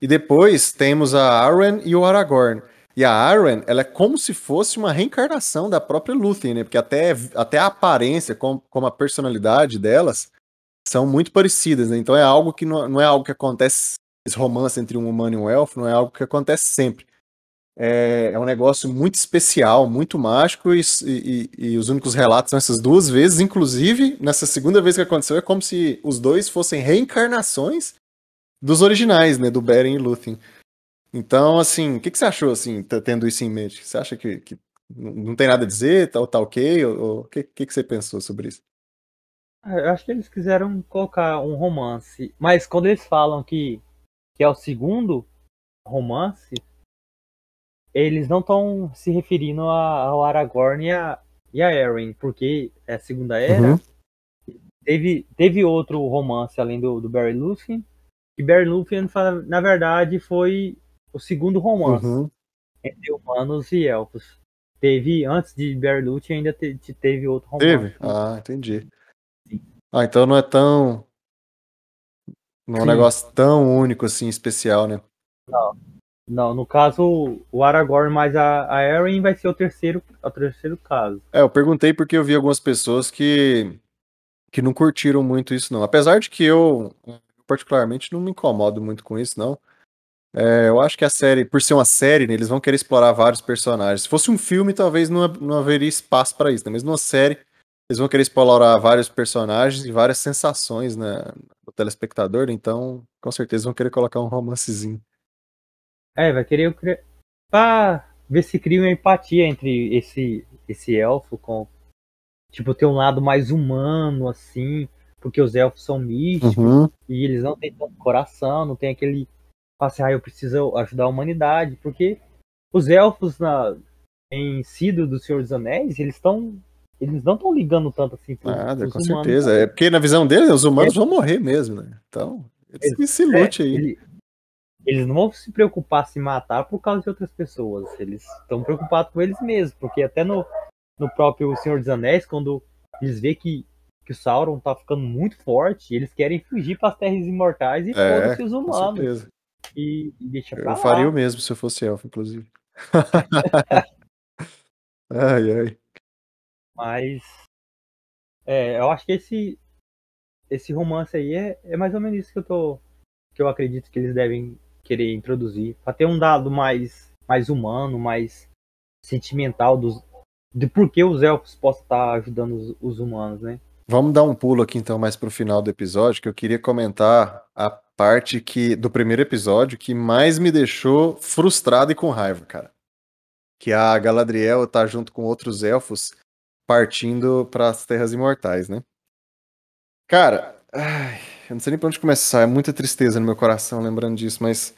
e depois temos a Arwen e o Aragorn. E a Arwen, ela é como se fosse uma reencarnação da própria Lúthien, né? Porque até, até a aparência, como, como a personalidade delas, são muito parecidas, né? Então é algo que não, não é algo que acontece esse romance entre um humano e um elfo não é algo que acontece sempre. É, é um negócio muito especial, muito mágico, e, e, e, os únicos relatos são essas duas vezes. Inclusive, nessa segunda vez que aconteceu, é como se os dois fossem reencarnações dos originais, né? Do Beren e Lúthien. Então, assim, o que, que, você achou, assim, tendo isso em mente? Você acha que, que não tem nada a dizer, tá, tá ok? O que, que, que você pensou sobre isso? Ah, eu acho que eles quiseram colocar um romance, mas quando eles falam que que é o segundo romance, eles não estão se referindo a, ao Aragorn e a, e a Erin, porque é a Segunda Era. Uhum. Teve, teve outro romance além do, do Barry Lúthien, que Barry Lúthien, na verdade, foi o segundo romance uhum. entre humanos e elfos. teve, antes de Berlucci, ainda te, te teve outro romance. Teve? Ah, entendi. Ah, então não é tão. Não é um Sim. negócio tão único assim, especial, né? Não, no caso, o Aragorn mais a, a Arryn vai ser o terceiro, o terceiro caso. É, eu perguntei porque eu vi algumas pessoas que, que não curtiram muito isso, não. Apesar de que eu, particularmente, não me incomodo muito com isso, não. É, eu acho que a série, por ser uma série, né, eles vão querer explorar vários personagens. Se fosse um filme, talvez não, não haveria espaço para isso, né? Mas numa série, eles vão querer explorar vários personagens e várias sensações, né, do telespectador, então com certeza vão querer colocar um romancezinho. É, vai querer pra ver se cria uma empatia entre esse esse elfo com tipo ter um lado mais humano assim, porque os elfos são místicos Uhum. e eles não têm tanto coração, não tem aquele assim, ah, eu preciso ajudar a humanidade, porque os elfos na em Cidro do Senhor dos Anéis, eles estão eles não estão ligando tanto assim pros, Nada, pros com humanos, certeza. É porque na visão deles, os humanos vão morrer mesmo, né? Então, eles que se É, lute aí. ele- eles não vão se preocupar se matar por causa de outras pessoas. Eles estão preocupados com eles mesmos, porque até no, no próprio Senhor dos Anéis, quando eles vê que, que o Sauron tá ficando muito forte, eles querem fugir para as terras imortais e É, foda-se os humanos. E, e deixa pra Eu lá. faria o mesmo se eu fosse elfo, inclusive. ai, ai. Mas é, eu acho que esse esse romance aí é, é mais ou menos isso que eu tô que eu acredito que eles devem querer introduzir para ter um dado mais mais humano, mais sentimental dos de por que os elfos possam estar ajudando os, os humanos, né? Vamos dar um pulo aqui então mais pro final do episódio, que eu queria comentar a parte que do primeiro episódio que mais me deixou frustrado e com raiva, cara. Que a Galadriel tá junto com outros elfos partindo para as Terras Imortais, né? Cara, ai, eu não sei nem pra onde começar, é muita tristeza no meu coração lembrando disso, mas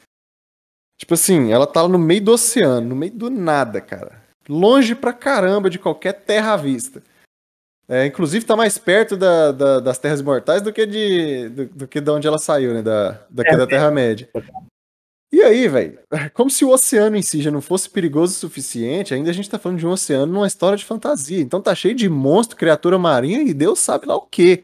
tipo assim, ela tá no meio do oceano, no meio do nada, cara. Longe pra caramba de qualquer terra à vista. É, inclusive tá mais perto da- da- das Terras Imortais do que de do, do que de onde ela saiu, né? Da, daqui É, da Terra-média. E aí, velho? Como se o oceano em si já não fosse perigoso o suficiente, ainda a gente tá falando de um oceano numa história de fantasia. Então tá cheio de monstro, criatura marinha e Deus sabe lá o quê.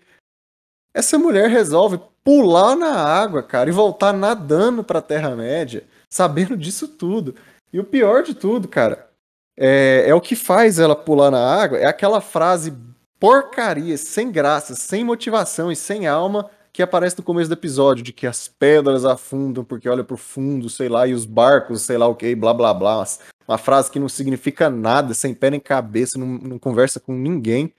Essa mulher resolve pular na água, cara, e voltar nadando pra Terra-média, sabendo disso tudo. E o pior de tudo, cara, é, é o que faz ela pular na água, é aquela frase porcaria, sem graça, sem motivação e sem alma que aparece no começo do episódio, de que as pedras afundam porque olha pro fundo, sei lá, e os barcos, sei lá o que, blá blá blá. Uma frase que não significa nada, sem pé nem cabeça, não, não conversa com ninguém.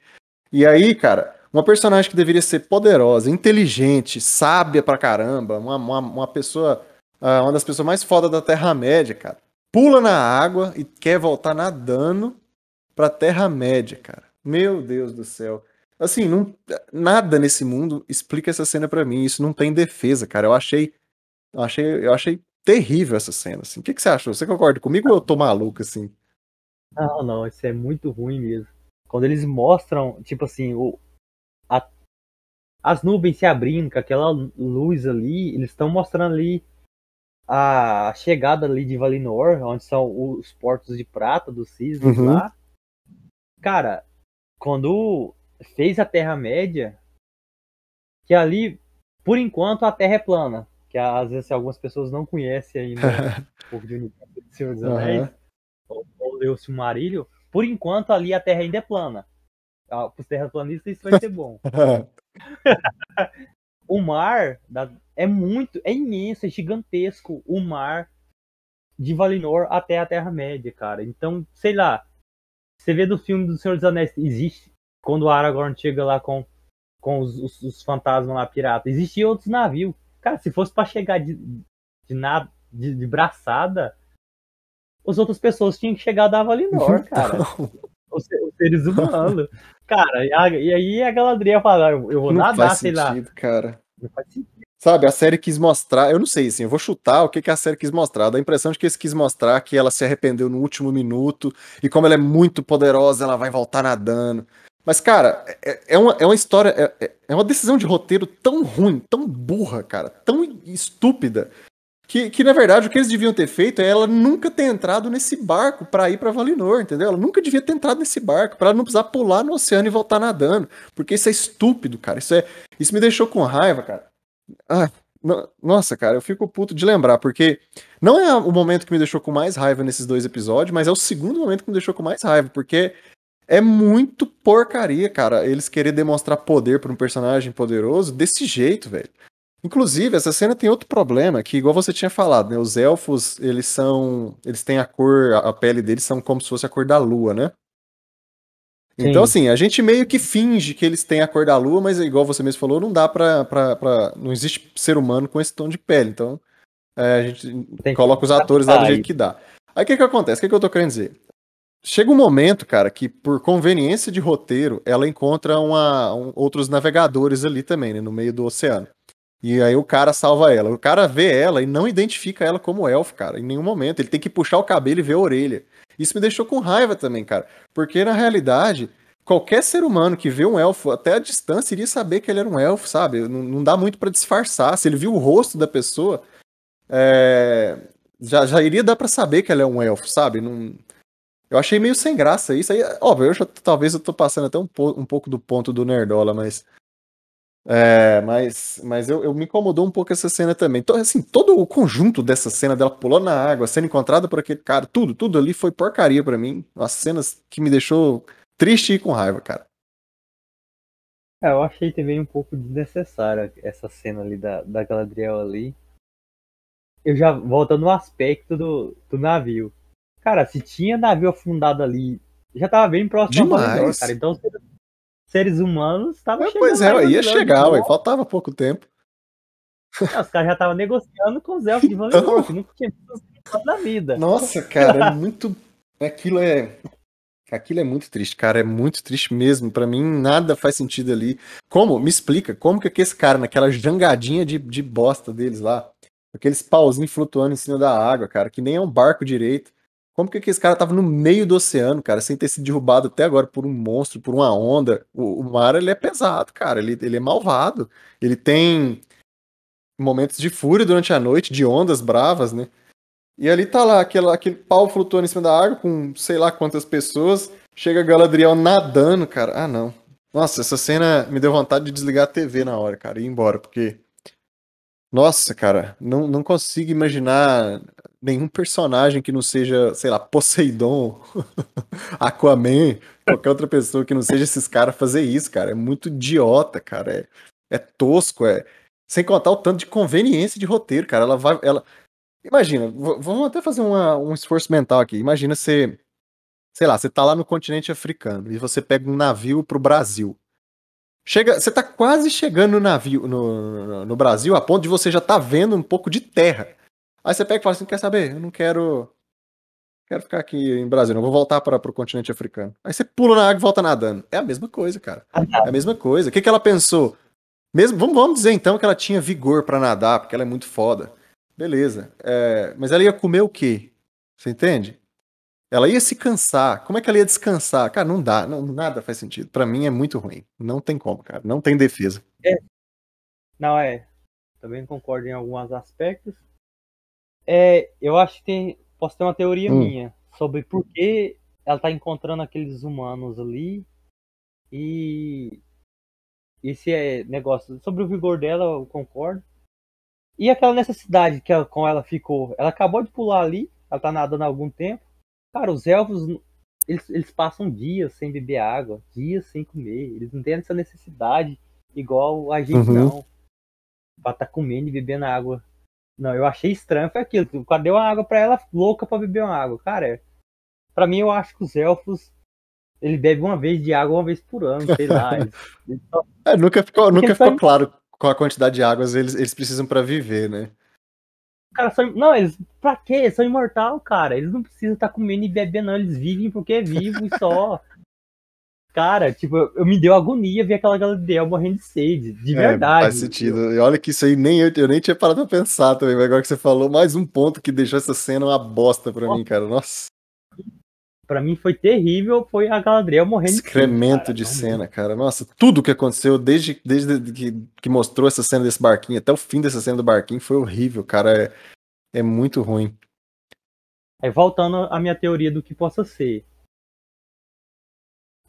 E aí, cara, uma personagem que deveria ser poderosa, inteligente, sábia pra caramba, uma, uma, uma pessoa, ah, uma das pessoas mais fodas da Terra-média, cara, pula na água e quer voltar nadando pra Terra-média, cara. Meu Deus do céu. Assim, não, nada nesse mundo explica essa cena pra mim. Isso não tem defesa, cara. Eu achei, eu achei, eu achei terrível essa cena. Assim. O que, que você achou? Você concorda comigo ou eu tô maluco assim? Não, não, isso é muito ruim mesmo. Quando eles mostram, tipo assim, o, a- as nuvens se abrindo com aquela luz ali, eles estão mostrando ali a chegada ali de Valinor, onde são os portos de prata dos cisnes Uhum. lá. Cara, quando fez a Terra-média, que ali, por enquanto, a Terra é plana. Que às vezes algumas pessoas não conhecem ainda um pouco de universo do Senhor dos Anéis, ou, ou leu o Silmarillion, por enquanto ali a Terra ainda é plana. Ah, Para os terraplanistas isso vai ser bom. O mar é muito, é imenso, é gigantesco o mar de Valinor até a Terra-média, cara. Então, sei lá, você vê do filme do Senhor dos Anéis, existe, quando o Aragorn chega lá com, com os, os, os fantasmas lá, pirata, existiam outros navios. Cara, se fosse pra chegar de, de, na, de, de braçada, as outras pessoas tinham que chegar da Valinor, cara. Os, os seres humanos. Cara, e, a- e aí a Galadriel fala, eu, eu vou Não nadar, faz sei lá. sentido, cara. Não faz sentido. Sabe, a série quis mostrar, eu não sei, assim, eu vou chutar o que, que a série quis mostrar. Dá a impressão de que eles quis mostrar que ela se arrependeu no último minuto e como ela é muito poderosa, ela vai voltar nadando. Mas, cara, é, é uma, é uma história, é, é- é uma decisão de roteiro tão ruim, tão burra, cara, tão estúpida, Que, que na verdade o que eles deviam ter feito é ela nunca ter entrado nesse barco para ir para Valinor, entendeu? Ela nunca devia ter entrado nesse barco para não precisar pular no oceano e voltar nadando, porque isso é estúpido, cara. Isso é, isso me deixou com raiva, cara. Ah, no, nossa, cara, eu fico puto de lembrar, porque não é o momento que me deixou com mais raiva nesses dois episódios, mas é o segundo momento que me deixou com mais raiva, porque é muito porcaria, cara, eles querer demonstrar poder para um personagem poderoso desse jeito, velho. Inclusive, essa cena tem outro problema, que igual você tinha falado, né? Os elfos, eles são. Eles têm a cor, a pele deles são como se fosse a cor da lua, né? Sim. Então, assim, a gente meio que finge que eles têm a cor da lua, mas igual você mesmo falou, não dá pra. pra, pra não existe ser humano com esse tom de pele. Então, é, a gente Tem coloca os atores lá do jeito que dá. Aí o que, que acontece? O que, que eu tô querendo dizer? Chega um momento, cara, que por conveniência de roteiro, ela encontra uma, um, outros navegadores ali também, né, no meio do oceano. E aí o cara salva ela. O cara vê ela e não identifica ela como elfo, cara, em nenhum momento. Ele tem que puxar o cabelo e ver a orelha. Isso me deixou com raiva também, cara. Porque na realidade, qualquer ser humano que vê um elfo até a distância iria saber que ele era um elfo, sabe? Não, não dá muito para disfarçar. Se ele viu o rosto da pessoa, é... já, já iria dar para saber que ela é um elfo, sabe? Não... Eu achei meio sem graça isso. Aí, óbvio, eu já, talvez eu tô passando até um, um pouco do ponto do Nerdola, mas é, mas, mas eu, eu, me incomodou um pouco essa cena também. Então, assim, todo o conjunto dessa cena dela pulando na água, sendo encontrada por aquele cara, tudo, tudo ali foi porcaria para mim. As cenas que me deixou triste e com raiva, cara. É, eu achei também um pouco desnecessária essa cena ali da, da Galadriel ali. Eu já voltando no aspecto do, do navio. Cara, se tinha navio afundado ali, já tava bem próximo Demais. cara. Então seres humanos estavam chegando. Pois é, ia chegar, ué, faltava pouco tempo. os caras já estavam negociando com os elfos de Valinor, então... que nunca tinha visto na vida. Nossa, cara, é muito. Aquilo é. Aquilo é muito triste, cara. É muito triste mesmo. Para mim, nada faz sentido ali. Como? Me explica. Como que, que esse cara, naquela jangadinha de, de bosta deles lá, aqueles pauzinhos flutuando em cima da água, cara, que nem é um barco direito. Como que esse cara tava no meio do oceano, cara, sem ter sido derrubado até agora por um monstro, por uma onda? O, o mar, ele é pesado, cara, ele, ele é malvado. Ele tem momentos de fúria durante a noite, de ondas bravas, né? E ali tá lá, aquele, aquele pau flutuando em cima da água com sei lá quantas pessoas. Chega Galadriel nadando, cara. Ah, não. Nossa, essa cena me deu vontade de desligar a TV na hora, cara, e ir embora, porque. Nossa, cara, não, não consigo imaginar nenhum personagem que não seja, sei lá, Poseidon, Aquaman, qualquer outra pessoa que não seja esses caras fazer isso, cara. É muito idiota, cara. É, é tosco, é. Sem contar o tanto de conveniência de roteiro, cara. Ela vai. Ela... Imagina, vamos até fazer uma, um esforço mental aqui. Imagina você. Sei lá, você tá lá no continente africano e você pega um navio pro Brasil. Chega, você tá quase chegando no navio no, no, no Brasil a ponto de você já tá vendo um pouco de terra. Aí você pega e fala assim: quer saber? Eu não quero. Quero ficar aqui em Brasil, não vou voltar para o continente africano. Aí você pula na água e volta nadando. É a mesma coisa, cara. É a mesma coisa. O que, que ela pensou? Mesmo, vamos, vamos dizer então que ela tinha vigor para nadar, porque ela é muito foda. Beleza. É, mas ela ia comer o quê? Você entende? Ela ia se cansar. Como é que ela ia descansar? Cara, não dá. Não, nada faz sentido. Para mim é muito ruim. Não tem como, cara. Não tem defesa. É. Não, é. Também concordo em alguns aspectos. É, eu acho que tem, posso ter uma teoria hum. minha sobre por que ela tá encontrando aqueles humanos ali e esse é negócio sobre o vigor dela, eu concordo. E aquela necessidade que ela, com ela ficou, ela acabou de pular ali, ela tá nadando há algum tempo. Cara, os elfos eles, eles passam dias sem beber água, dias sem comer. Eles não têm essa necessidade igual a gente uhum. não. Pra estar tá comendo e bebendo água não, eu achei estranho foi aquilo. Deu uma água pra ela, louca pra beber uma água. Cara, é, pra mim eu acho que os elfos. Ele bebe uma vez de água uma vez por ano, sei lá. Só... é, nunca ficou, nunca ficou claro qual a quantidade de águas eles, eles precisam para viver, né? Cara, são, não, eles. Pra quê? Eles são imortal, cara. Eles não precisam estar tá comendo e bebendo, não. Eles vivem porque é vivo e só. Cara, tipo, eu, me deu agonia ver aquela Galadriel morrendo de sede, de é, verdade. Faz sentido. E olha que isso aí nem eu, eu nem tinha parado pra pensar também, mas agora que você falou, mais um ponto que deixou essa cena uma bosta pra Nossa. mim, cara. Nossa. Pra mim foi terrível, foi a Galadriel morrendo Excremento de, cena, de cena, cara. Nossa, tudo que aconteceu desde, desde que, que mostrou essa cena desse barquinho até o fim dessa cena do barquinho foi horrível, cara. É É muito ruim. Aí voltando à minha teoria do que possa ser.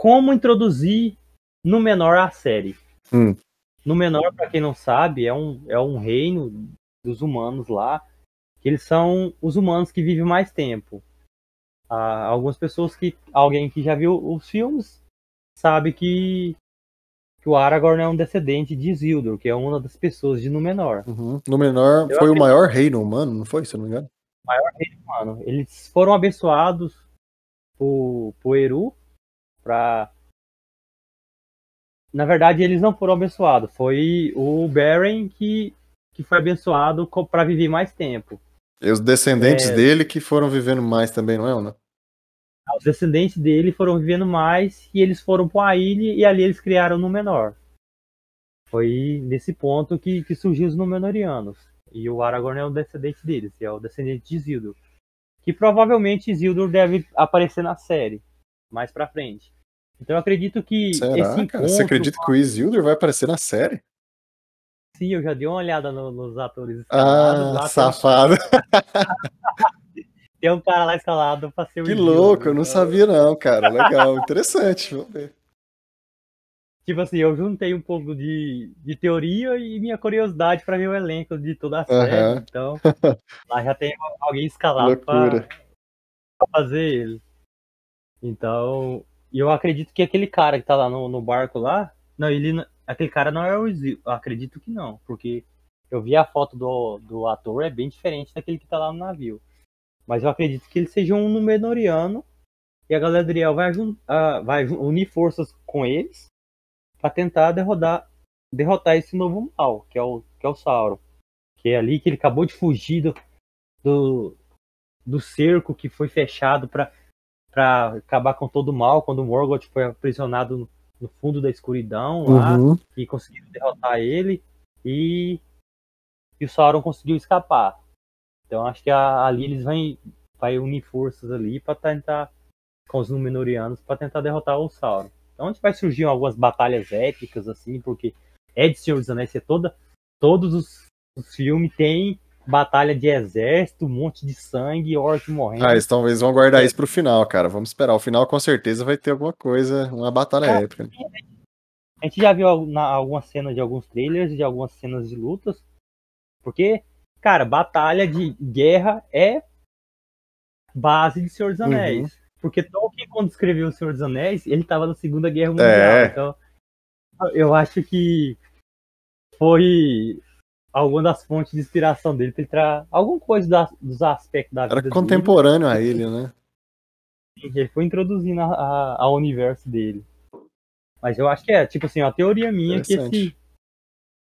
Como introduzir no menor a série? Hum. No menor, para quem não sabe, é um, é um reino dos humanos lá, que eles são os humanos que vivem mais tempo. Ah, algumas pessoas que. Alguém que já viu os filmes sabe que, que o Aragorn é um descendente de Isildur, que é uma das pessoas de Númenor. Uhum. Númenor foi o maior reino humano, não foi, se não me engano? Maior reino humano. Eles foram abençoados por, por Eru pra. Na verdade, eles não foram abençoados. Foi o Beren que, que foi abençoado para viver mais tempo. E os descendentes é... dele que foram vivendo mais também, não é, Ana? Os descendentes dele foram vivendo mais e eles foram para a ilha e ali eles criaram no menor. Foi nesse ponto que, que surgiu os Númenóreanos. E o Aragorn é o descendente deles, é o descendente de Isildur. Que provavelmente Isildur deve aparecer na série, mais pra frente. Então eu acredito que Será, esse encontro... Você acredita que o Isildur vai aparecer na série? Sim, eu já dei uma olhada no, nos atores escalados. Ah, safado. Tem um cara lá escalado pra ser o Que louco, eu não sabia não, cara. Legal, interessante, vamos ver. Tipo assim, eu juntei um pouco de, de teoria e minha curiosidade para ver o elenco de toda a série. Uhum. Então, lá já tem alguém escalado para fazer ele. Então, eu acredito que aquele cara que tá lá no, no barco lá, não, ele aquele cara não é o Zil, acredito que não, porque eu vi a foto do, do ator, é bem diferente daquele que tá lá no navio. Mas eu acredito que ele seja um Númenoriano e a Galadriel vai, uh, vai unir forças com eles para tentar derrotar, derrotar esse novo mal, que é o, que é o Sauron. Que é ali que ele acabou de fugir do, do, do cerco que foi fechado para acabar com todo o mal quando o Morgoth foi aprisionado no, no fundo da escuridão lá uhum. e conseguiram derrotar ele e, e o Sauron conseguiu escapar. Então acho que a, ali eles vão vai unir forças ali para tentar com os Númenóreanos para tentar derrotar o Sauron. Então a gente vai surgir algumas batalhas épicas assim, porque é de Senhor dos Anéis, é toda todos os, os filmes têm batalha de exército, um monte de sangue, orc morrendo. Ah, eles talvez vão guardar é. isso pro final, cara. Vamos esperar. O final com certeza vai ter alguma coisa, uma batalha é, épica. A gente já viu na, algumas cenas de alguns trailers, de algumas cenas de lutas. Porque Cara, batalha de guerra é base de Senhor dos uhum. Anéis. Uhum. Porque Tolkien, quando escreveu O Senhor dos Anéis, ele estava na Segunda Guerra Mundial. É. Então, eu acho que foi alguma das fontes de inspiração dele para entrar alguma coisa da, dos aspectos da vida. Era contemporâneo dele. a ele, né? Ele foi introduzindo ao universo dele. Mas eu acho que é, tipo assim, a teoria minha que esse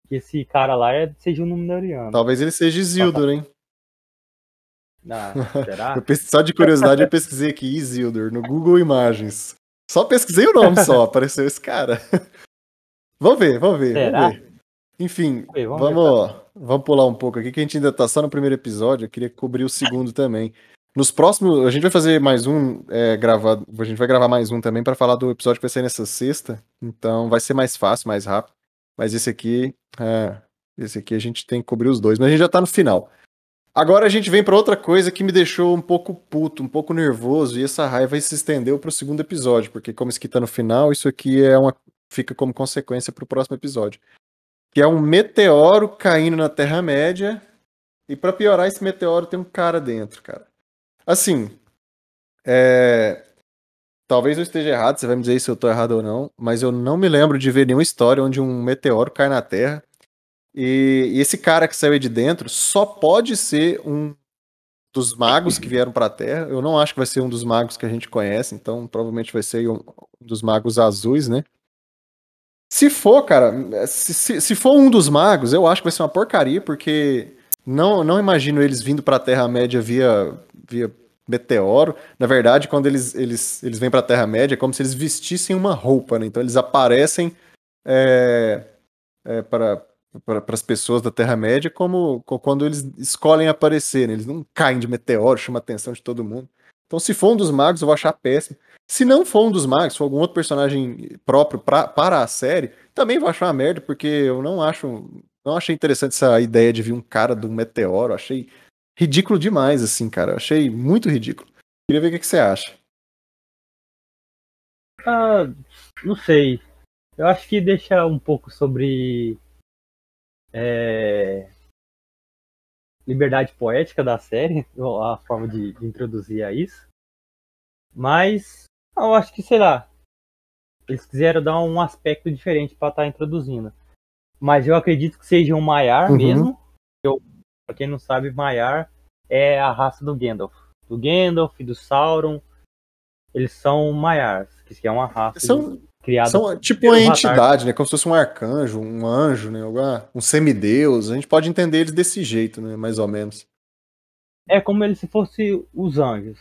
que esse cara lá é, seja um Númenóreano. Talvez ele seja Isildur, hein? Ah, será? só de curiosidade eu pesquisei aqui Isildur no Google Imagens. Só pesquisei o nome só, apareceu esse cara. vamos ver, vamos ver, será? vamos ver. Enfim, ver, vamos, vamos, vamos pular um pouco aqui, que a gente ainda tá só no primeiro episódio, eu queria cobrir o segundo também. Nos próximos, a gente vai fazer mais um é, gravado, a gente vai gravar mais um também para falar do episódio que vai sair nessa sexta, então vai ser mais fácil, mais rápido. Mas esse aqui, é, esse aqui a gente tem que cobrir os dois. Mas a gente já tá no final. Agora a gente vem para outra coisa que me deixou um pouco puto, um pouco nervoso, e essa raiva se estendeu para o segundo episódio, porque como isso aqui tá no final, isso aqui é uma fica como consequência para o próximo episódio. Que é um meteoro caindo na Terra-média, e para piorar, esse meteoro tem um cara dentro, cara. Assim, é... Talvez eu esteja errado, você vai me dizer se eu estou errado ou não, mas eu não me lembro de ver nenhuma história onde um meteoro cai na Terra e, e esse cara que saiu de dentro só pode ser um dos magos que vieram para a Terra. Eu não acho que vai ser um dos magos que a gente conhece, então provavelmente vai ser um, um dos magos azuis, né? Se for, cara, se, se, se, for um dos magos, eu acho que vai ser uma porcaria, porque não, não imagino eles vindo para a Terra-média via, via meteoro. Na verdade, quando eles, eles, eles vêm para a Terra-média, é como se eles vestissem uma roupa, né? Então eles aparecem é, é, para, para, as pessoas da Terra-média como, quando eles escolhem aparecer, né? Eles não caem de meteoro, chama a atenção de todo mundo. Então, se for um dos magos, eu vou achar péssimo. Se não for um dos magos, for algum outro personagem próprio pra, para a série, também vou achar uma merda, porque eu não acho. Não achei interessante essa ideia de vir um cara um meteoro. Achei ridículo demais, assim, cara. Achei muito ridículo. Queria ver o que, que você acha. Ah, não sei. Eu acho que deixa um pouco sobre é, liberdade poética da série, a forma de, de introduzir a isso. Mas eu acho que, sei lá, eles quiseram dar um aspecto diferente para estar tá introduzindo. Mas eu acredito que seja um Maiar uhum. mesmo. Eu, pra quem não sabe, Maiar é a raça do Gandalf. Do Gandalf, do Sauron. Eles são Maiars, que é uma raça são, criada. São tipo uma entidade, né? Como se fosse um arcanjo, um anjo, né? Um semideus. A gente pode entender eles desse jeito, né? Mais ou menos. É como eles se fossem os anjos.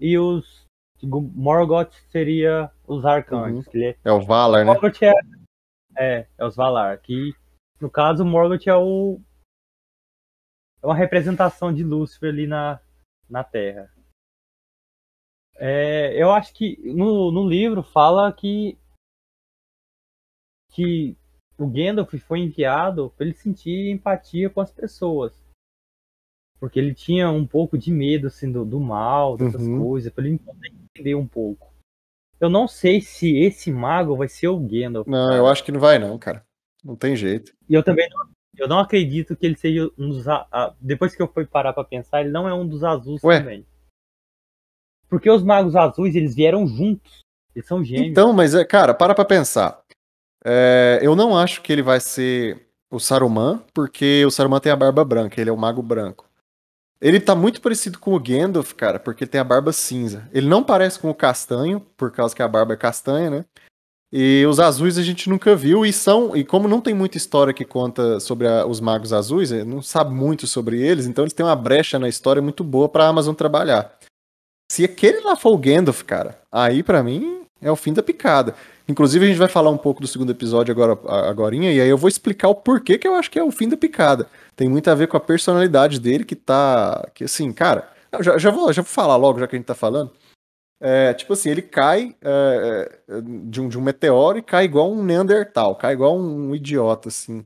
E os Morgoth seria os arcanjos. Uhum. É... é... o Valar, né? Morgoth é... é, é os Valar. Que, no caso, Morgoth é o... É uma representação de Lúcifer ali na, na Terra. É, eu acho que no, no livro fala que que o Gandalf foi enviado para ele sentir empatia com as pessoas. Porque ele tinha um pouco de medo assim, do, do mal, dessas uhum. coisas, para ele entender um pouco. Eu não sei se esse mago vai ser o Gandalf. Não, eu acho que não vai não, cara. Não tem jeito. E eu também não, eu não acredito que ele seja um dos. A, depois que eu fui parar para pensar, ele não é um dos azuis Ué? também. Porque os magos azuis, eles vieram juntos. Eles são gêmeos. Então, mas, é, cara, para pra pensar. É, eu não acho que ele vai ser o Saruman, porque o Saruman tem a barba branca, ele é o mago branco. Ele tá muito parecido com o Gandalf, cara, porque tem a barba cinza. Ele não parece com o castanho, por causa que a barba é castanha, né? E os azuis a gente nunca viu, e são. E como não tem muita história que conta sobre a, os magos azuis, não sabe muito sobre eles, então eles têm uma brecha na história muito boa pra Amazon trabalhar. Se aquele lá for o Gandalf, cara, aí para mim é o fim da picada. Inclusive, a gente vai falar um pouco do segundo episódio agora, agorinha, e aí eu vou explicar o porquê que eu acho que é o fim da picada. Tem muito a ver com a personalidade dele, que tá. Que assim, cara, já, já, vou, já vou falar logo, já que a gente tá falando. É, tipo assim, ele cai é, é, de, um, de um meteoro e cai igual um Neandertal, cai igual um idiota, assim.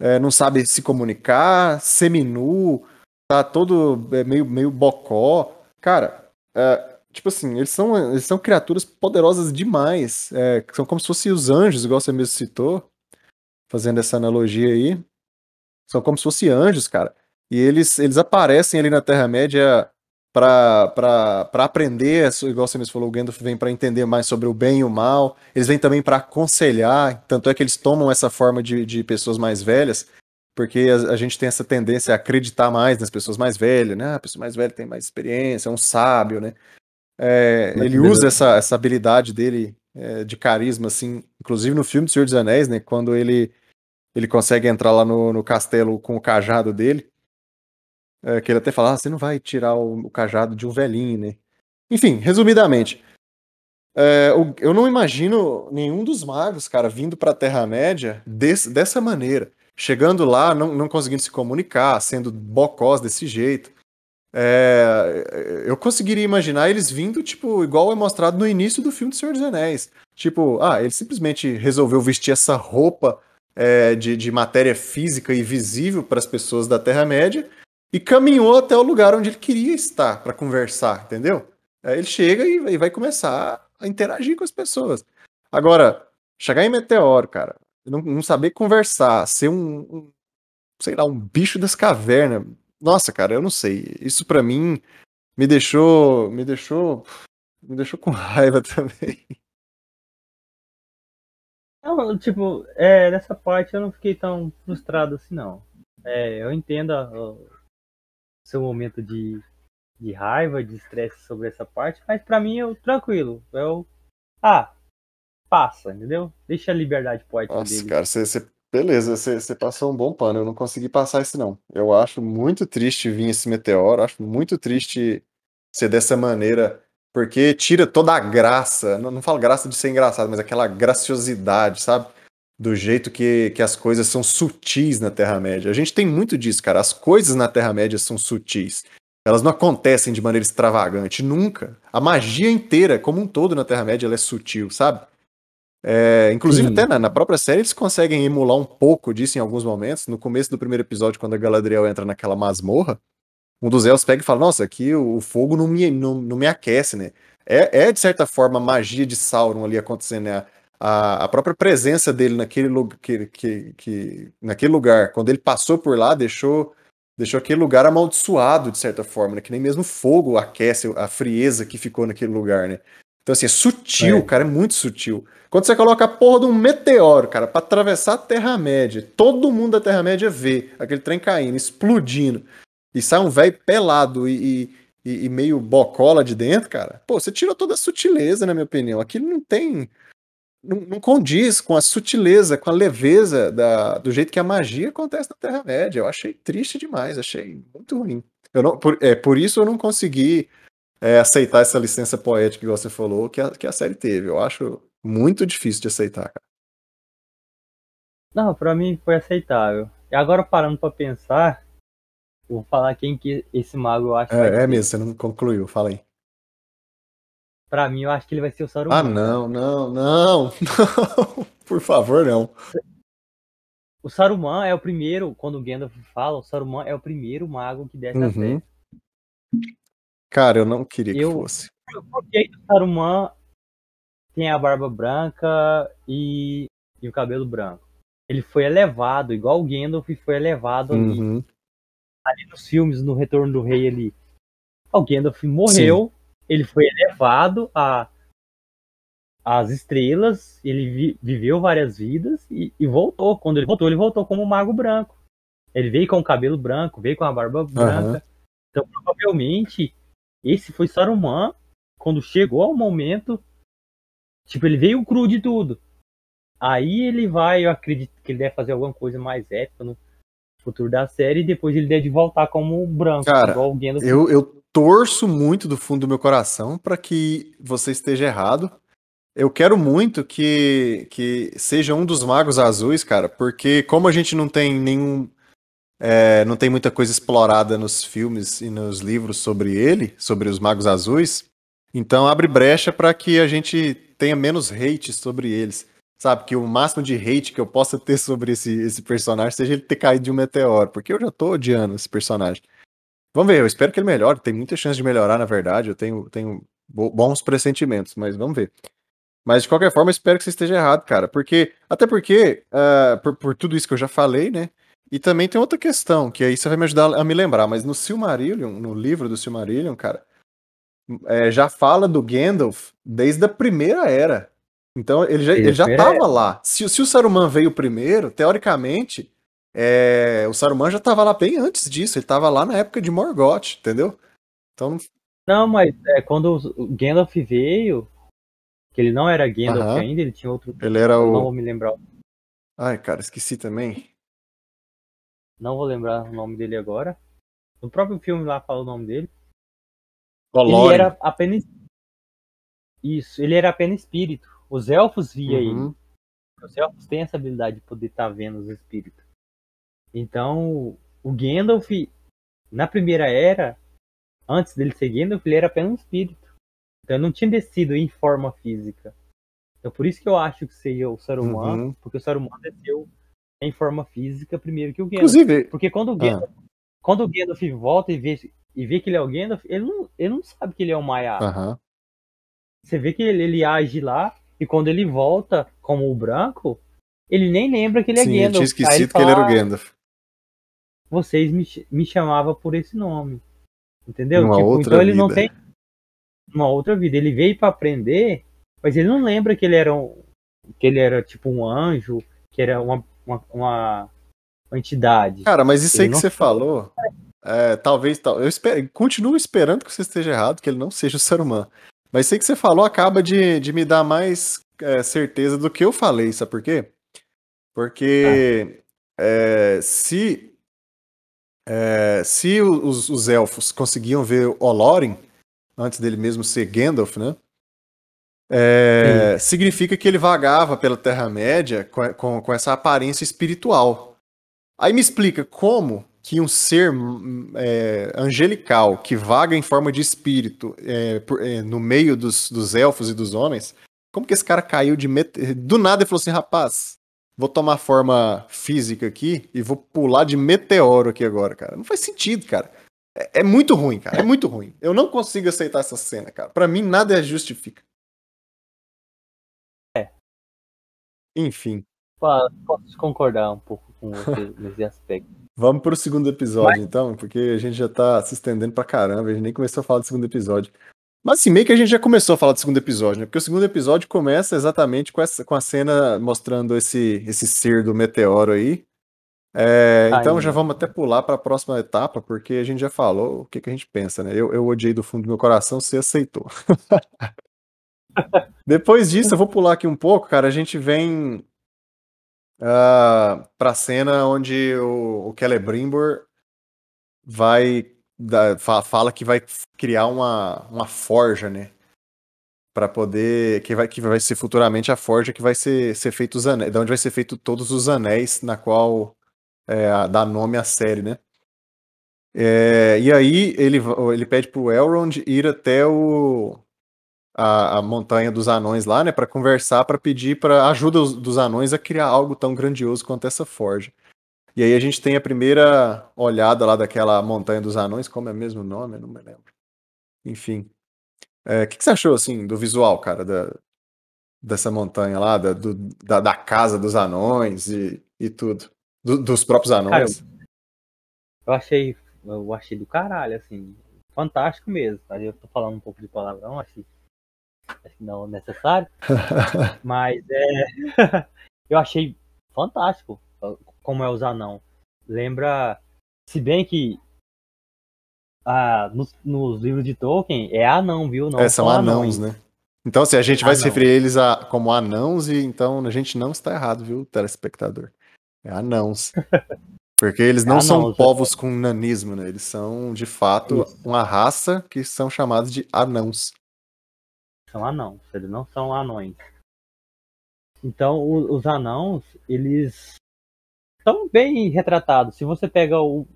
É, não sabe se comunicar, seminu, tá todo é, meio, meio bocó. Cara, é, tipo assim, eles são, eles são criaturas poderosas demais. É, são como se fossem os anjos, igual você mesmo citou, fazendo essa analogia aí. São como se fossem anjos, cara. E eles, eles aparecem ali na Terra-média para aprender, igual você mesmo falou, o Gandalf vem para entender mais sobre o bem e o mal. Eles vêm também para aconselhar, tanto é que eles tomam essa forma de, de pessoas mais velhas, porque a, a, gente tem essa tendência a acreditar mais nas pessoas mais velhas, né? Ah, a pessoa mais velha tem mais experiência, é um sábio, né? É, ele usa essa, essa habilidade dele é, de carisma, assim, inclusive no filme do Senhor dos Anéis, né? Quando ele, ele consegue entrar lá no, no castelo com o cajado dele. É, que ele até fala, ah, você não vai tirar o, o, cajado de um velhinho, né? Enfim, resumidamente. É, eu não imagino nenhum dos magos, cara, vindo pra Terra-média dessa maneira. Chegando lá, não, não conseguindo se comunicar, sendo bocós desse jeito. É, eu conseguiria imaginar eles vindo, tipo, igual é mostrado no início do filme do Senhor dos Anéis. Tipo, ah, ele simplesmente resolveu vestir essa roupa é, de, de matéria física e visível para as pessoas da Terra-média e caminhou até o lugar onde ele queria estar para conversar, entendeu? Aí ele chega e, e, vai começar a interagir com as pessoas. Agora, chegar em Meteoro, cara, não, não saber conversar, ser um, um, sei lá, um bicho das cavernas, nossa, cara, eu não sei. Isso para mim me deixou. Me deixou. Me deixou com raiva também. Não, tipo, é, nessa parte eu não fiquei tão frustrado assim, não. É, eu entendo o seu momento de, de raiva, de estresse sobre essa parte, mas para mim eu tranquilo. Eu. Ah, passa, entendeu? Deixa a liberdade poética Nossa, dele. cara, você Beleza, você passou um bom pano. Eu não consegui passar esse, não. Eu acho muito triste vir esse meteoro, acho muito triste ser dessa maneira, porque tira toda a graça. Não, não falo graça de ser engraçado, mas aquela graciosidade, sabe? Do jeito que, que as coisas são sutis na Terra-média. A gente tem muito disso, cara. As coisas na Terra-média são sutis. Elas não acontecem de maneira extravagante, nunca. A magia inteira, como um todo na Terra-média, ela é sutil, sabe? É, inclusive, Sim. até na, na, própria série, eles conseguem emular um pouco disso em alguns momentos. No começo do primeiro episódio, quando a Galadriel entra naquela masmorra, um dos elfos pega e fala: Nossa, aqui o fogo não me, não, não me aquece, né? É, é, de certa forma, a magia de Sauron ali acontecendo, né? A, a própria presença dele naquele, que, que, que, naquele lugar, quando ele passou por lá, deixou, deixou aquele lugar amaldiçoado, de certa forma, né? Que nem mesmo fogo aquece a frieza que ficou naquele lugar, né? Então, assim, é sutil, é. cara, é muito sutil. Quando você coloca a porra de um meteoro, cara, para atravessar a Terra-média, todo mundo da Terra-média vê aquele trem caindo, explodindo e sai um velho pelado e, e, e, meio bocola de dentro, cara, pô, você tira toda a sutileza, na minha opinião. Aquilo não tem. Não, não condiz com a sutileza, com a leveza da, do jeito que a magia acontece na Terra-média. Eu achei triste demais, achei muito ruim. Eu não, por, é, por isso eu não consegui é, aceitar essa licença poética que você falou que a, que a série teve. Eu acho muito difícil de aceitar, cara. Não, pra mim foi aceitável. E agora parando pra pensar, Vou falar quem que esse mago eu acho. É, é mesmo, você não concluiu, fala aí. Pra mim, eu acho que ele vai ser o Saruman. Ah, não, não, não, não. Por favor, não. O Saruman é o primeiro, quando o Gandalf fala, o Saruman é o primeiro mago que desce uhum. a Cara, eu não queria eu, que fosse. Porque o Saruman tem a barba branca e, e o cabelo branco. Ele foi elevado, igual o Gandalf foi elevado uhum. ali ali nos filmes, no Retorno do Rei, ele. O Gandalf morreu, Sim. ele foi elevado a as estrelas, ele vi, viveu várias vidas e, e, voltou. Quando ele voltou, ele voltou como mago branco. Ele veio com o cabelo branco, veio com a barba branca. Uhum. Então, provavelmente, esse foi Saruman quando chegou ao momento. Tipo, ele veio cru de tudo. Aí ele vai, eu acredito que ele deve fazer alguma coisa mais épica. Não, futuro da série e depois ele deve voltar como branco, Cara, igual o Gandalf. Eu, eu torço muito do fundo do meu coração para que você esteja errado. Eu quero muito que, que seja um dos magos azuis, cara, porque como a gente não tem nenhum. É, não tem muita coisa explorada nos filmes e nos livros sobre ele, sobre os magos azuis, então abre brecha para que a gente tenha menos hate sobre eles sabe, que o máximo de hate que eu possa ter sobre esse, esse personagem seja ele ter caído de um meteoro, porque eu já tô odiando esse personagem. Vamos ver, eu espero que ele melhore, tem muita chance de melhorar, na verdade, eu tenho, tenho bons pressentimentos, mas vamos ver. Mas de qualquer forma, eu espero que você esteja errado, cara, porque, até porque, uh, por, por tudo isso que eu já falei, né, e também tem outra questão, que aí você vai me ajudar a me lembrar, mas no Silmarillion, no livro do Silmarillion, cara, é, já fala do Gandalf desde a primeira era. Então ele já, ele já tava lá. Se, se o Saruman veio primeiro, teoricamente, é, o Saruman já tava lá bem antes disso. Ele tava lá na época de Morgoth, entendeu? Então. Não, mas é, quando o Gandalf veio, que ele não era Gandalf ainda, ele tinha outro. Ele era o. Não vou me lembrar. Ai, cara, esqueci também. Não vou lembrar o nome dele agora. No próprio filme lá fala o nome dele. Olório. Ele era apenas. Isso, ele era apenas espírito. Os elfos via uhum. ele. Os elfos têm essa habilidade de poder estar tá vendo os espíritos. Então, o Gandalf, na primeira era, antes dele ser Gandalf, ele era apenas um espírito. Então, ele não tinha descido em forma física. Então, por isso que eu acho que seja o Saruman, uhum. porque o Saruman desceu em forma física primeiro que o Gandalf. Inclusive, porque quando o ah. Gandalf, ah. quando o Gandalf volta e vê, e vê que ele é o Gandalf, ele não, ele não sabe que ele é o Maiar. Uhum. Você vê que ele, ele age lá e quando ele volta como o branco, ele nem lembra que ele é Sim, Gandalf. Eu tinha esquecido ele que ele era o Gandalf. Vocês me, me chamavam por esse nome. Entendeu? Uma tipo, outra então ele vida. não tem uma outra vida. Ele veio para aprender, mas ele não lembra que ele era um, que ele era tipo um anjo, que era uma, uma, uma entidade. Cara, mas isso ele aí que você falou, é, talvez, tal, eu espero, continuo esperando que você esteja errado, que ele não seja o ser humano. Mas sei que você falou acaba de, de me dar mais é, certeza do que eu falei, sabe por quê? Porque ah. é, se, é, se os, os, elfos conseguiam ver Olorin, antes dele mesmo ser Gandalf, né? É, significa que ele vagava pela Terra-média com, com, com essa aparência espiritual. Aí me explica como que um ser é, angelical que vaga em forma de espírito é, por, é, no meio dos, dos, elfos e dos homens, como que esse cara caiu de met... do nada e falou assim, rapaz, vou tomar forma física aqui e vou pular de meteoro aqui agora, cara. Não faz sentido, cara. É, é muito ruim, cara. É muito ruim. Eu não consigo aceitar essa cena, cara. Pra mim, nada justifica. Enfim. Posso concordar um pouco com você nesse aspecto. Vamos pro segundo episódio, Mas... então, porque a gente já tá se estendendo pra caramba, a gente nem começou a falar do segundo episódio. Mas assim, meio que a gente já começou a falar do segundo episódio, né? Porque o segundo episódio começa exatamente com, essa, com a cena mostrando esse, esse ser do meteoro aí. É, então já vamos até pular para a próxima etapa, porque a gente já falou o que, que a gente pensa, né? Eu, eu odiei do fundo do meu coração, você aceitou. Depois disso, eu vou pular aqui um pouco, cara. A gente vem uh, ah, para a cena onde o, o Celebrimbor vai da, fala que vai criar uma, uma forja, né? Para poder. Que vai, que vai ser futuramente a forja que vai ser, ser feito os anéis. Da onde vai ser feito todos os anéis, na qual é, dá nome à série, né? É, e aí ele, ele pede pro Elrond ir até o, a, a montanha dos anões lá, né, para conversar, para pedir para ajuda dos anões a criar algo tão grandioso quanto essa forja. E aí a gente tem a primeira olhada lá daquela montanha dos anões, como é mesmo o nome? Eu não me lembro. Enfim. O é, que, que, você achou, assim, do visual, cara, da, dessa montanha lá, da, do, da, da, casa dos anões e, e tudo? Do, dos próprios anões? Cara, eu achei, eu achei do caralho, assim, fantástico mesmo. Tá? Eu tô falando um pouco de palavrão, acho que não necessário. mas é, eu achei fantástico como é os anão. Lembra, se bem que ah, nos, nos, livros de Tolkien é anão, viu? Não é, são, anãos, né? Então, se assim, a gente vai Anão. se referir a eles a, como anãos, e então a gente não está errado, viu, telespectador? É anãos. Porque eles não é são anãos, povos é. com nanismo, né? Eles são, de fato, Isso. uma raça que são chamados de anãos. São anãos, eles não são anões. Então, o, os anãos, eles tão bem retratado. Se você pega o,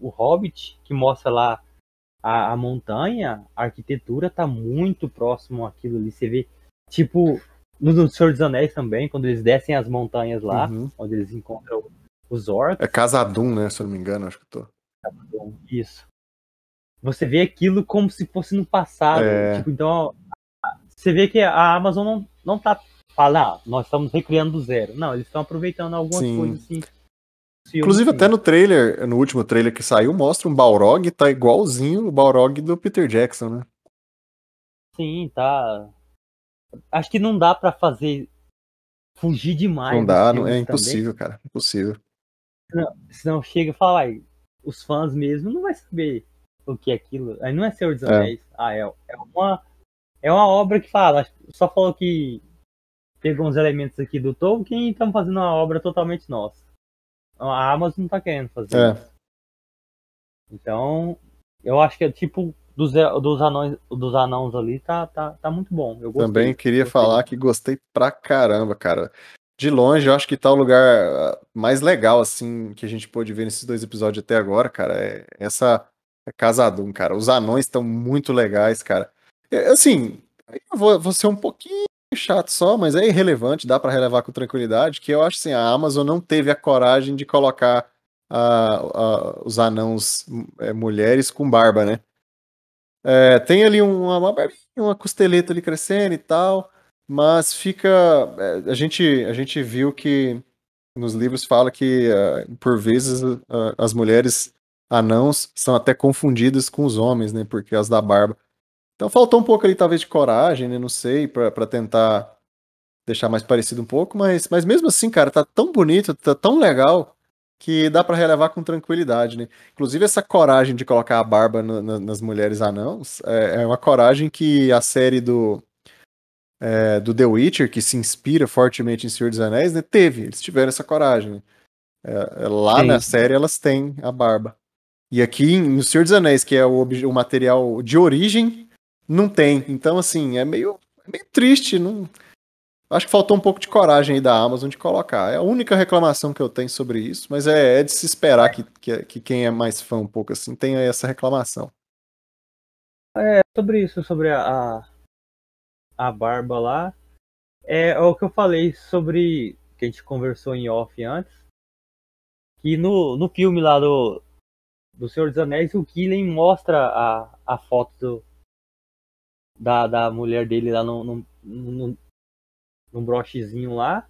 o Hobbit, que mostra lá a, a, montanha, a arquitetura tá muito próximo àquilo ali. Você vê, tipo, no Senhor dos Anéis também, quando eles descem as montanhas lá, uhum. onde eles encontram os orcs. É Casadum, né? Se eu não me engano, acho que tô. Isso. Você vê aquilo como se fosse no passado. É... Tipo, então, você vê que a Amazon não, não tá falando, ah, nós estamos recriando do zero. Não, eles estão aproveitando algumas Sim. coisas assim Inclusive, até no trailer, no último trailer que saiu, mostra um Balrog, tá igualzinho o Balrog do Peter Jackson, né? Sim, tá. Acho que não dá para fazer fugir demais. Não dá, não, é impossível, também. cara. Impossível. Senão, senão chega e fala, ai, os fãs mesmo não vai saber o que é aquilo. Aí não é Senhor dos é. Anéis. É. Ah, é, é uma. É uma obra que fala, só falou que pegou uns elementos aqui do Tolkien e estamos fazendo uma obra totalmente nossa. A Amazon não tá querendo fazer é. isso. Então, eu acho que é tipo dos, dos, anões, dos anãos ali tá, tá, tá muito bom. Eu gostei, Também queria gostei. falar que gostei pra caramba, cara. De longe, eu acho que tá o lugar ah, mais legal, assim, que a gente pôde ver nesses dois episódios até agora, cara. É essa é Casadum, cara. Os anões estão muito legais, cara. É, assim, eu vou, vou ser um pouquinho chato só, mas é irrelevante, dá para relevar com tranquilidade, que eu acho assim, a Amazon não teve a coragem de colocar uh, uh, os anãos é, mulheres com barba, né? É, tem ali uma, uma, uma costeleta ali crescendo e tal, mas fica. É, a, gente, a gente viu que nos livros fala que uh, por vezes as mulheres anãos são até confundidas com os homens, né? Por causa da barba. Então faltou um pouco ali, talvez, de coragem, né? Não sei, para tentar deixar mais parecido um pouco, mas, mas mesmo assim, cara, tá tão bonito, tá tão legal que dá para relevar com tranquilidade, né? Inclusive essa coragem de colocar a barba no, no, nas mulheres anãos é, é, uma coragem que a série do é, do The Witcher, que se inspira fortemente em Senhor dos Anéis, né, teve, eles tiveram essa coragem. Né? É, é lá Sim. na série elas têm a barba. E aqui no Senhor dos Anéis, que é o, o material de origem não tem. Então, assim, é meio, é meio triste. Não... Acho que faltou um pouco de coragem aí da Amazon de colocar. É a única reclamação que eu tenho sobre isso, mas é, é de se esperar que, que, que, quem é mais fã um pouco assim tenha essa reclamação. É, sobre isso, sobre a, a barba lá, é o que eu falei sobre, que a gente conversou em off antes, que no, no filme lá do do Senhor dos Anéis, o Killen mostra a, a foto do, da, da mulher dele lá no, no, no, no brochezinho lá,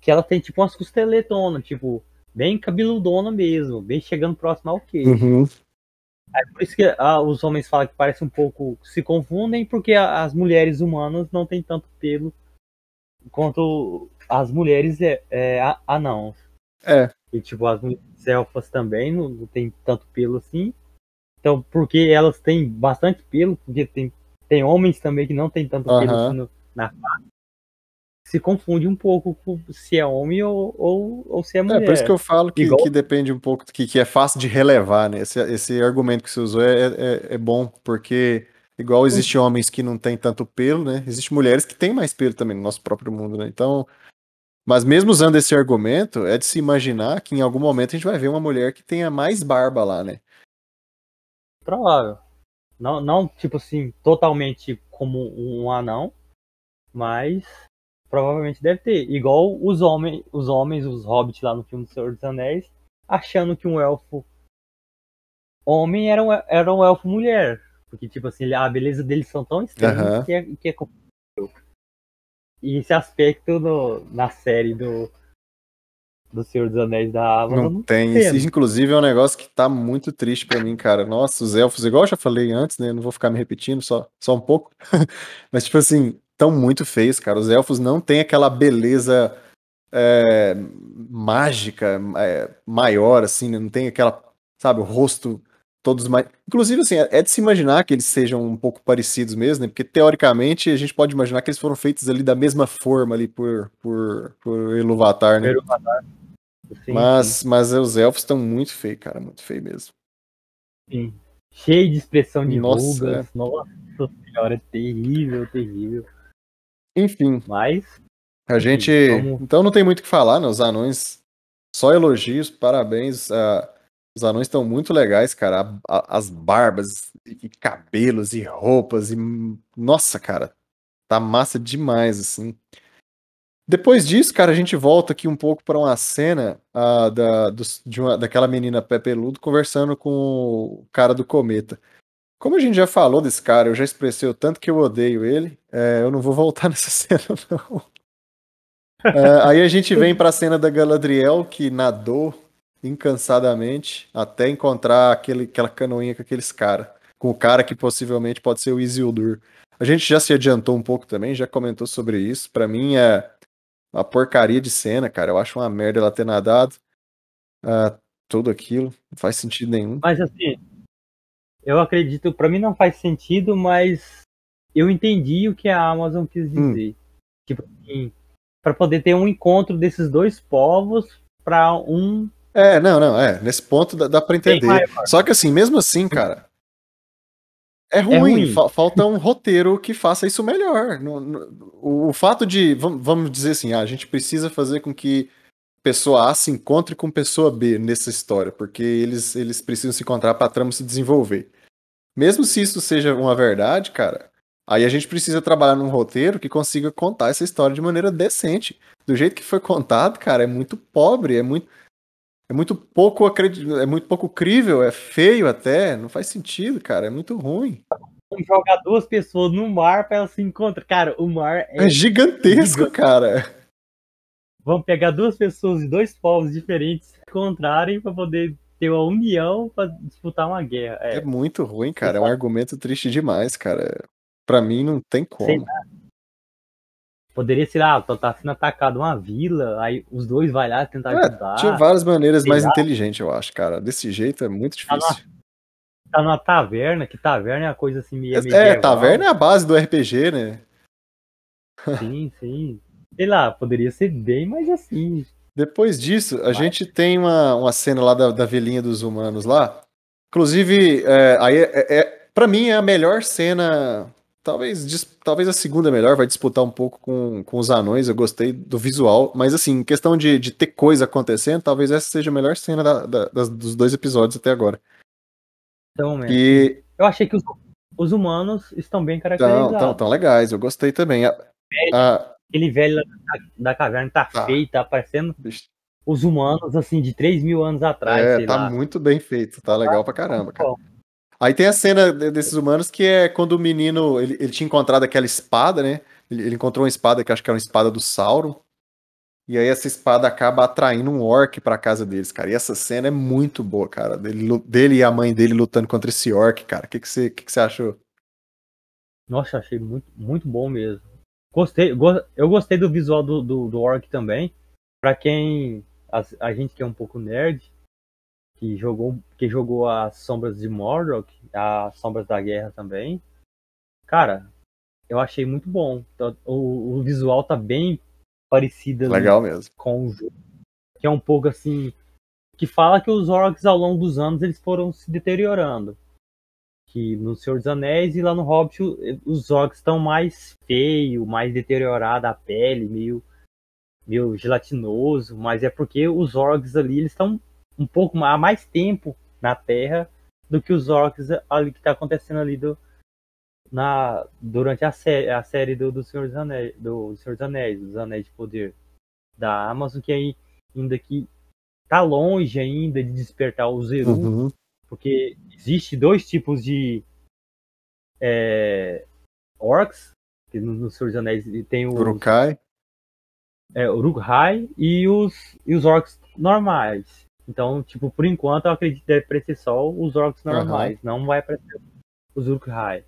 que ela tem tipo umas costeletonas, tipo, bem cabeludona mesmo, bem chegando próximo ao queijo. Uhum. É por isso que ah, os homens falam que parece um pouco. se confundem, porque a, as mulheres humanas não têm tanto pelo quanto as mulheres é, é, anãos. É. E tipo, as mulheres elfas também não, não tem tanto pelo assim. Então, porque elas têm bastante pelo, porque tem, tem homens também que não tem tanto pelo Aham. assim no- na face. Se confunde um pouco com se é homem ou, ou, ou se é É, mulher. por isso que eu falo que, Igual- que depende um pouco, que, que é fácil de relevar, né? Esse, esse argumento que você usou é, é, é bom, porque igual existe homens que não têm tanto pelo, né? Existem mulheres que têm mais pelo também no nosso próprio mundo, né? Então, mas mesmo usando esse argumento, é de se imaginar que em algum momento a gente vai ver uma mulher que tenha mais barba lá, né? Provável. Não, não, tipo assim, totalmente como um anão, mas provavelmente deve ter. Igual os homens, os homens, os hobbits lá no filme do Senhor dos Anéis, achando que um elfo homem era um, era um elfo mulher. Porque, tipo assim, a beleza deles são tão extremas Aham. que é, que é comparável. E esse aspecto no, na série do, do Senhor dos Anéis da Amazon Não tem. Isso, inclusive, é um negócio que tá muito triste pra mim, cara. Nossa, os elfos, igual eu já falei antes, né? Não vou ficar me repetindo, só, só um pouco. Mas, tipo assim, tão muito feios, cara. Os elfos não têm aquela beleza é, mágica, é, maior, assim, né? Não tem aquela, sabe, o rosto todos mais. Inclusive, assim, é é de se imaginar que eles sejam um pouco parecidos mesmo, né? Porque, teoricamente, a gente pode imaginar que eles foram feitos ali da mesma forma ali por, por, por Iluvatar, né? Sim, Mas, mas os elfos estão muito feios, cara, muito feio mesmo. Sim. Cheio de expressão de Nossa, rugas. Nossa senhora, é terrível, terrível. Enfim, Mas, a gente. vamos- Então não tem muito o que falar, né? Os anões, só elogios, parabéns. ah, os anões estão muito legais, cara. A- a- as barbas, e cabelos, e roupas, e. Nossa, cara, tá massa demais, assim. Depois disso, cara, a gente volta aqui um pouco para uma cena ah, da, dos- de uma- daquela menina pé peludo conversando com o cara do cometa. Como a gente já falou desse cara, eu já expressei o tanto que eu odeio ele, é, eu não vou voltar nessa cena, não. É, aí a gente vem pra cena da Galadriel, que nadou incansadamente até encontrar aquele, aquela canoinha com aqueles caras. Com o cara que possivelmente pode ser o Isildur. A gente já se adiantou um pouco também, já comentou sobre isso. Pra mim é uma porcaria de cena, cara. Eu acho uma merda ela ter nadado. ah, tudo aquilo. Não faz sentido nenhum. mas assim, eu acredito, pra mim não faz sentido, mas eu entendi o que a Amazon quis Hum. dizer. Tipo assim, pra poder ter um encontro desses dois povos pra um É, não, não, é. Nesse ponto dá, dá pra entender. Só que assim, mesmo assim, cara. É ruim, ruim. fa- falta um roteiro que faça isso melhor. No- no- o, o fato de, vam- vamos dizer assim, ah, a gente precisa fazer com que pessoa A se encontre com pessoa B nessa história, porque eles, eles precisam se encontrar pra trama se desenvolver. Mesmo se isso seja uma verdade, cara, aí a gente precisa trabalhar num roteiro que consiga contar essa história de maneira decente. Do jeito que foi contado, cara, é muito pobre, é muito é muito pouco acredi- é muito pouco crível, é feio até, não faz sentido, cara, é muito ruim. Vamos jogar duas pessoas no mar pra elas se encontrar. Cara, o mar é. É gigantesco, gigante. cara. Vamos pegar duas pessoas de dois povos diferentes se encontrarem pra poder ter uma união pra disputar uma guerra. É É, muito ruim, cara, é um argumento triste demais, cara. Pra mim não tem Sei como. Poderia ser, ah, tá sendo atacado uma vila, aí os dois vai lá tentar É, ajudar. tinha várias maneiras mais inteligentes, eu acho, cara. Desse jeito é muito Tá numa- difícil. Tá numa taverna, que taverna é uma coisa assim meio É, medieval. taverna é a base do RPG, né? Sim, sim. Sei lá, poderia ser bem mais assim. Depois disso, a gente tem uma, uma cena lá da, da velhinha dos humanos lá. Inclusive, é, aí é, é, é- pra mim é a melhor cena. Talvez, talvez a segunda melhor, vai disputar um pouco com, com os anões. Eu gostei do visual, mas assim, em questão de, de ter coisa acontecendo, talvez essa seja a melhor cena da- da- das- dos dois episódios até agora. Então, mesmo. E Eu achei que os, os humanos estão bem caracterizados. tão, tão legais, eu gostei também. A- a- Aquele velho da, da caverna tá, Tá. feio, tá parecendo os humanos, assim, de 3 mil anos atrás. É, tá lá. muito bem feito, tá legal pra caramba, cara. Aí tem a cena de- desses humanos que é quando o menino, ele, ele tinha encontrado aquela espada, né? Ele, ele encontrou uma espada que acho que era uma espada do Sauron. E aí essa espada acaba atraindo um orc pra casa deles, cara. E essa cena é muito boa, cara. Dele, dele e a mãe dele lutando contra esse orc, cara. O que, que, você, que, que você achou? Nossa, achei muito, muito bom mesmo. Gostei, go- eu gostei do visual do, do, do Orc também. Pra quem. A, a gente que é um pouco nerd, que jogou, que jogou as Sombras de Mordor, as Sombras da Guerra também. Cara, eu achei muito bom. Tá- O, o visual tá bem parecido ali Legal mesmo. com o jogo. Que é um pouco assim. Que fala que os orcs ao longo dos anos eles foram se deteriorando. Que no Senhor dos Anéis e lá no Hobbit os orcs estão mais feio, mais deteriorada a pele, meio, meio gelatinoso. Mas é porque os orcs ali eles estão um pouco há mais tempo na Terra do que os orcs ali que está acontecendo ali do, na, durante a, sé a série do, do, Senhor dos Anéis, do Senhor dos Anéis, dos Anéis de Poder da Amazon, que aí ainda que tá longe ainda de despertar o Zeru, Uhum. porque existe dois tipos de é, orcs, que no, no Senhor dos Anéis tem os Urukai. é, Uruk-hai e os, e os orcs normais. Então, tipo, por enquanto eu acredito que deve aparecer só os orcs normais, não vai aparecer os Uruk-hai.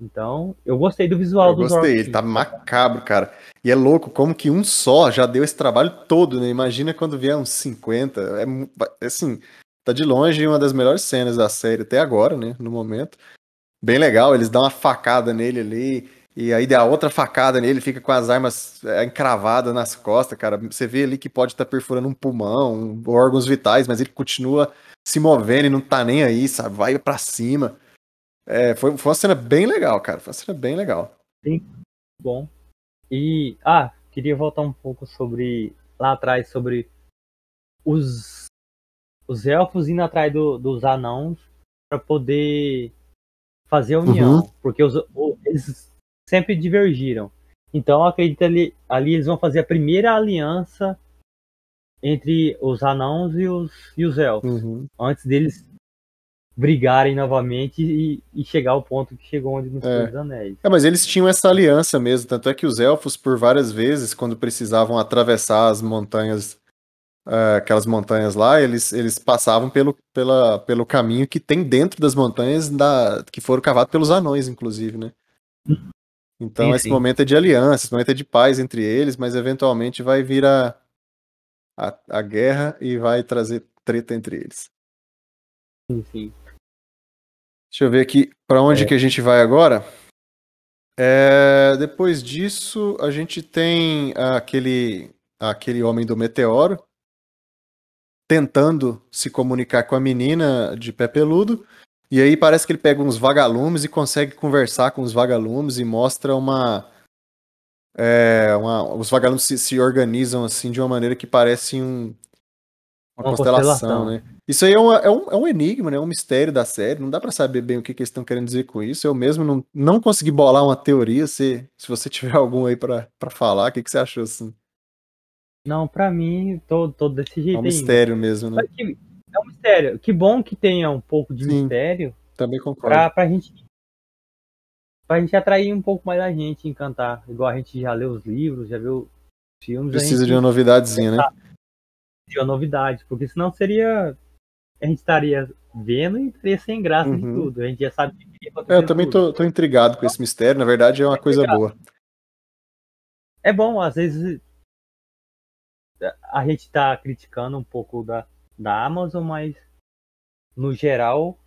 Então, eu gostei do visual Eu dos gostei, orcs. ele tá macabro, cara. E é louco como que um só já deu esse trabalho todo, né? Imagina quando vier uns 50. É, mu- é assim, tá de longe uma das melhores cenas da série até agora, né? No momento. Bem legal, eles dão uma facada nele ali. E aí dá outra facada nele, fica com as armas é, encravadas nas costas, cara. Você vê ali que pode estar perfurando um pulmão, um- órgãos vitais, mas ele continua se movendo e não tá nem aí, sabe? Vai pra cima. É, foi, foi uma cena bem legal, cara. Foi uma cena bem legal. Bom. E, ah, queria voltar um pouco sobre, lá atrás, sobre os, os elfos indo atrás do- dos anãos para poder fazer a união. Porque os, eles sempre divergiram. Então, acredito ali, ali eles vão fazer a primeira aliança entre os anãos e os, e os elfos. Uhum. Antes deles brigarem novamente e, e chegar ao ponto que chegou onde no Senhor dos Anéis. É, mas eles tinham essa aliança mesmo, tanto é que os elfos, por várias vezes, quando precisavam atravessar as montanhas, é, aquelas montanhas lá, eles, eles passavam pelo, pela, pelo caminho que tem dentro das montanhas da, que foram cavados pelos anões, inclusive, né? Então Sim, esse sim. momento é de aliança, esse momento é de paz entre eles, mas eventualmente vai vir a, a, a guerra e vai trazer treta entre eles. Sim, sim. Deixa eu ver aqui para onde É. que a gente vai agora. É, depois disso, a gente tem aquele, aquele homem do meteoro tentando se comunicar com a menina de pé peludo. E aí parece que ele pega uns vagalumes e consegue conversar com os vagalumes e mostra uma. é, uma- os vagalumes se, se organizam assim de uma maneira que parece um, uma, Uma constelação, constelação. né? Isso aí é, uma- é um, é um enigma, né? É um mistério da série. Não dá pra saber bem o que, que eles estão querendo dizer com isso. Eu mesmo não, não consegui bolar uma teoria. Se, se você tiver algum aí pra pra falar, o que, que você achou assim? Não, pra mim, tô, tô desse É jeito um ainda. mistério mesmo, né? É um mistério. Que bom que tenha um pouco de Sim. mistério Também concordo. pra, pra gente pra gente atrair um pouco mais a gente, encantar. Igual a gente já leu os livros, já viu os filmes, Precisa de uma novidadezinha, né? de uma novidade, porque senão seria a gente estaria vendo e estaria sem graça de Uhum. tudo. A gente já sabe que ia É, acontecer. eu também tô, tô intrigado com esse mistério. Na verdade, é uma coisa boa. É bom, às vezes a gente tá criticando um pouco da, da Amazon, mas no geral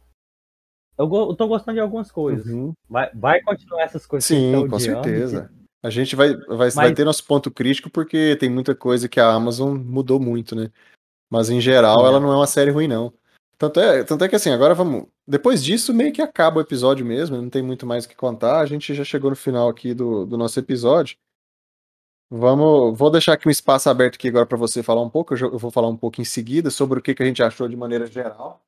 eu, eu tô gostando de algumas coisas. Uhum. Vai, vai continuar essas coisas que gente Sim, tá com certeza. A gente vai, vai, vai Mas- ter nosso ponto crítico porque tem muita coisa que a Amazon mudou muito, né? Mas em geral Sim, ela é. não é uma série ruim, não. Tanto é, tanto é que assim, agora vamos. Depois disso, meio que acaba o episódio mesmo, não tem muito mais o que contar. A gente já chegou no final aqui do, do nosso episódio. Vamos, vou deixar aqui um espaço aberto aqui agora para você falar um pouco. Eu vou falar um pouco em seguida sobre o que, que a gente achou de maneira geral.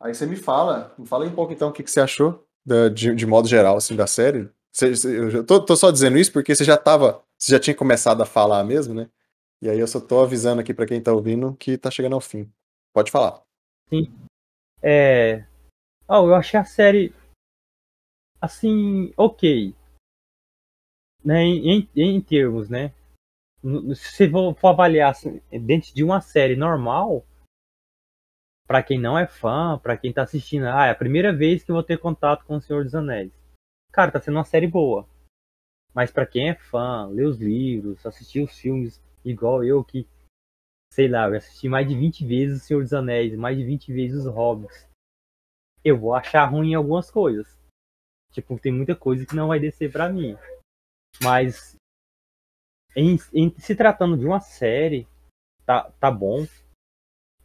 Aí você me fala, me fala um pouco então o que, que você achou da- de, de modo geral assim da série. Você- eu tô, tô só dizendo isso porque você já tava, você já tinha começado a falar mesmo, né? E aí eu só tô avisando aqui pra quem tá ouvindo que tá chegando ao fim. Pode falar. Sim. É. Oh, eu achei a série. Assim, ok. Né, em, em termos, né? Se for, for avaliar assim, dentro de uma série normal, para quem não é fã, para quem tá assistindo, ah, é a primeira vez que eu vou ter contato com o Senhor dos Anéis. Cara, tá sendo uma série boa. Mas para quem é fã, lê os livros, assistir os filmes, igual eu que, sei lá, eu assisti mais de 20 vezes o Senhor dos Anéis, mais de 20 vezes os Hobbits. Eu vou achar ruim algumas coisas. Tipo, tem muita coisa que não vai descer para mim. Mas em, em, se tratando de uma série, tá, tá bom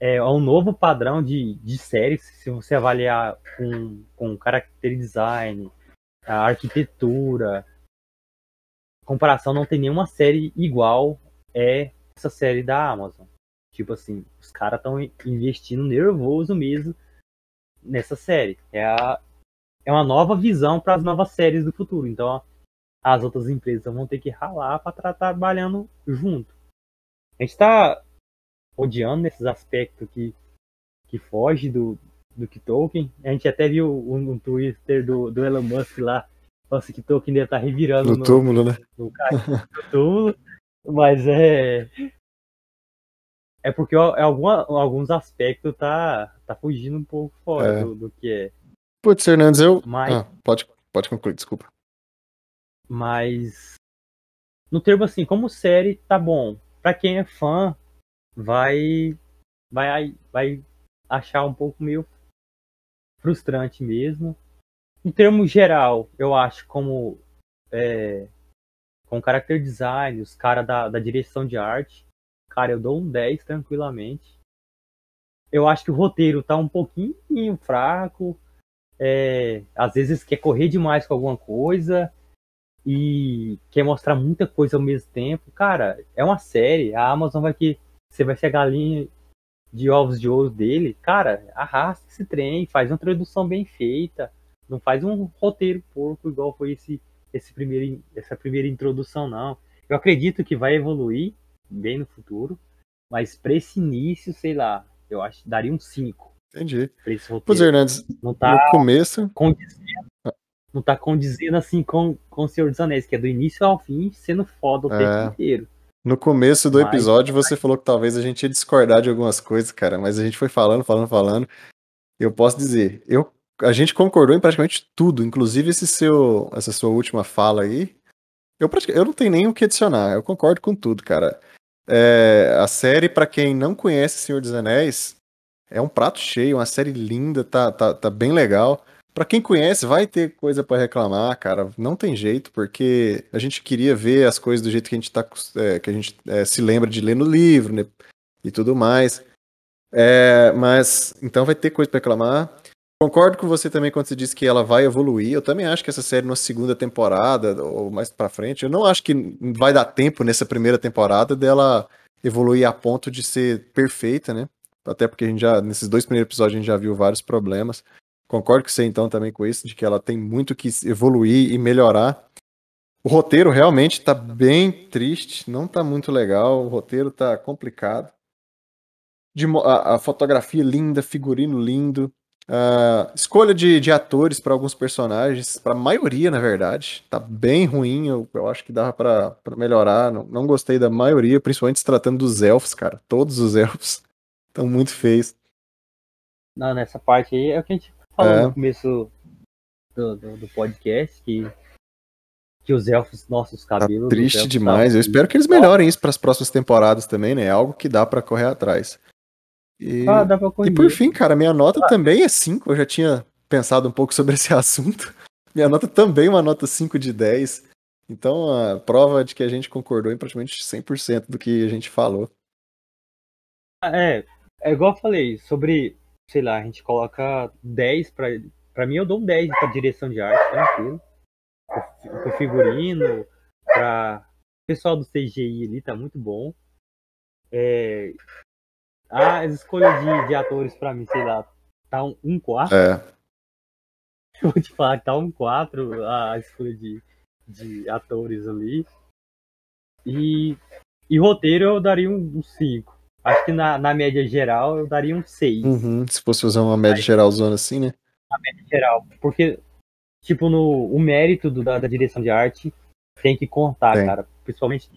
é, um novo padrão de, de série, se você avaliar com, com character design, a arquitetura, comparação, não tem nenhuma série igual é essa série da Amazon. Tipo assim, os caras estão investindo nervoso mesmo nessa série. É, a, é uma nova visão para as novas séries do futuro. Então, as outras empresas vão ter que ralar para estar trabalhando junto. A gente está odiando nesses aspectos que, que foge do, do que Tolkien. A gente até viu um, um Twitter do, do Elon Musk lá. Nossa, que Tolkien deve estar tá revirando no, no túmulo, né? No, no túmulo. Mas é. É porque alguma, alguns aspectos tá, tá fugindo um pouco fora é. do, do, que é. Putz, Fernandes, eu. Mas, ah, pode, pode concluir, desculpa. Mas. No termo assim, como série, tá bom. Pra quem é fã, vai vai vai achar um pouco meio frustrante mesmo. Em termos geral, eu acho como é, com character design, os caras da, da direção de arte, cara, eu dou um 10 tranquilamente. Eu acho que o roteiro tá um pouquinho fraco. É, às vezes quer correr demais com alguma coisa e quer mostrar muita coisa ao mesmo tempo. Cara, é uma série, a Amazon vai que você vai ser a galinha de ovos de ouro dele, cara, arrasta esse trem, faz uma tradução bem feita, não faz um roteiro porco igual foi esse, esse primeiro, essa primeira introdução, não. Eu acredito que vai evoluir bem no futuro, mas para esse início, sei lá, eu acho que daria um 5. Entendi. Pra esse roteiro. Pois, Hernandes, não tá no começo... Condizendo, não tá condizendo assim com, com o Senhor dos Anéis, que é do início ao fim, sendo foda o é. tempo inteiro. No começo do episódio você falou que talvez a gente ia discordar de algumas coisas, cara, mas a gente foi falando, falando, falando. Eu posso dizer, eu, a gente concordou em praticamente tudo, inclusive esse seu, essa sua última fala aí. Eu, eu não tenho nem o que adicionar, eu concordo com tudo, cara. É, a série, para quem não conhece Senhor dos Anéis, é um prato cheio, uma série linda, tá, tá, tá bem legal. Para quem conhece, vai ter coisa para reclamar, cara. Não tem jeito, porque a gente queria ver as coisas do jeito que a gente tá, é, que a gente é, se lembra de ler no livro, né? E tudo mais. É, mas então vai ter coisa para reclamar. Concordo com você também quando você disse que ela vai evoluir. Eu também acho que essa série na segunda temporada ou mais para frente, eu não acho que vai dar tempo nessa primeira temporada dela evoluir a ponto de ser perfeita, né? Até porque a gente já nesses dois primeiros episódios a gente já viu vários problemas. Concordo com você então também com isso, de que ela tem muito que evoluir e melhorar. O roteiro realmente está bem triste, não está muito legal, o roteiro está complicado. De, a, a, fotografia linda, figurino lindo. A escolha de, de atores para alguns personagens, para a maioria, na verdade, tá bem ruim. Eu, eu acho que dava para melhorar. Não, não gostei da maioria, principalmente se tratando dos elfos, cara. Todos os elfos estão muito feios. Não, nessa parte aí é o que a gente falou é. no começo do, do, do, podcast que, que os elfos, nossos tá cabelos. Tá triste demais. Eu espero que eles melhorem isso para as próximas temporadas também, né? É algo que dá para correr atrás. E, ah, dá pra correr. e por fim, cara, minha nota ah. também é 5. Eu já tinha pensado um pouco sobre esse assunto. Minha nota também é uma nota 5 de 10. Então, a prova de que a gente concordou em praticamente 100% do que a gente falou. É, é igual eu falei, sobre sei lá, a gente coloca 10 pra. Pra mim eu dou um 10 pra direção de arte, tranquilo. Pro figurino, pra. O pessoal do CGI ali tá muito bom. É... As escolhas de, de atores pra mim, sei lá, tá um, um 4. É. Eu vou te falar que tá um 4 a escolha de, de atores ali. E, E roteiro eu daria um 5. Acho que na, na média geral eu daria um 6. Uhum, se fosse fazer uma média geral zona assim, né? Na média geral. Porque, tipo, no, o mérito do, da, da direção de arte tem que contar, Tem. cara. Principalmente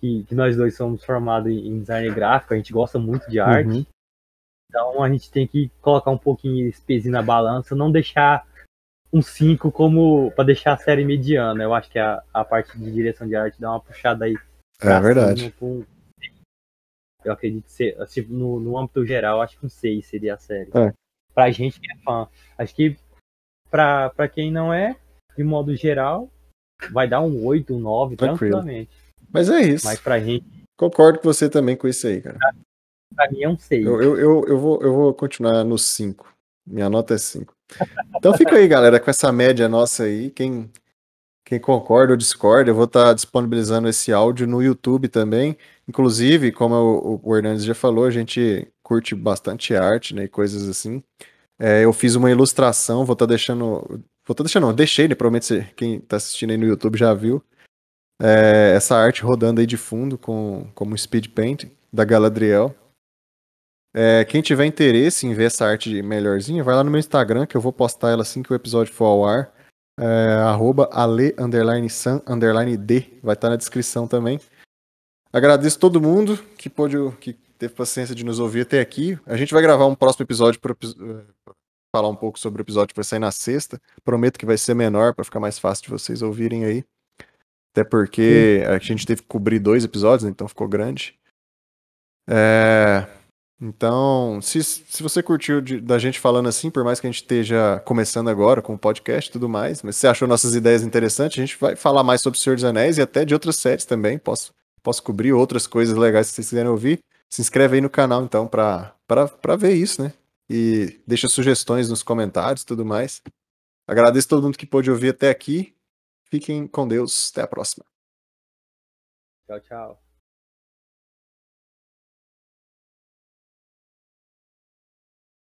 que, que nós dois somos formados em design gráfico, a gente gosta muito de arte. Uhum. Então a gente tem que colocar um pouquinho esse pezinho na balança, não deixar um 5 como para deixar a série mediana. Eu acho que a, a parte de direção de arte dá uma puxada aí. É verdade. cima Eu acredito ser, assim, no, no âmbito geral, acho que um 6 seria a série. É. Pra gente que é fã. Acho que pra, pra quem não é, de modo geral, vai dar um 8, um 9, Tranquilo. tranquilamente. Mas é isso. Mas pra gente, Concordo com você também com isso aí, cara. pra mim é um 6. Eu, eu, eu, eu, vou, eu vou continuar no 5. Minha nota é 5. Então fica aí, galera, com essa média nossa aí. Quem, quem concorda ou discorda, eu vou estar disponibilizando esse áudio no YouTube também. Inclusive, como o, Hernandes já falou, a gente curte bastante arte, né? E coisas assim. É, eu fiz uma ilustração, vou estar deixando. Vou estar deixando, não, deixei, né? Provavelmente quem está assistindo aí no YouTube já viu. É, essa arte rodando aí de fundo com, como speed paint da Galadriel. É, quem tiver interesse em ver essa arte melhorzinha, vai lá no meu Instagram, que eu vou postar ela assim que o episódio for ao ar. É, arroba ale, underline san, underline d. Vai estar na descrição também. Agradeço todo mundo que pôde, que teve paciência de nos ouvir até aqui. A gente vai gravar um próximo episódio para falar um pouco sobre o episódio que vai sair na sexta. Prometo que vai ser menor para ficar mais fácil de vocês ouvirem aí. Até porque a gente teve que cobrir dois episódios, né, então ficou grande. É, então, se, se você curtiu de- da gente falando assim, por mais que a gente esteja começando agora com o podcast e tudo mais, mas se você achou nossas ideias interessantes, a gente vai falar mais sobre o Senhor dos Anéis e até de outras séries também. Posso, posso cobrir outras coisas legais se vocês quiserem ouvir. Se inscreve aí no canal, então, pra ver isso, né? E deixa sugestões nos comentários e tudo mais. Agradeço todo mundo que pôde ouvir até aqui. Fiquem com Deus. Até a próxima. Tchau, tchau.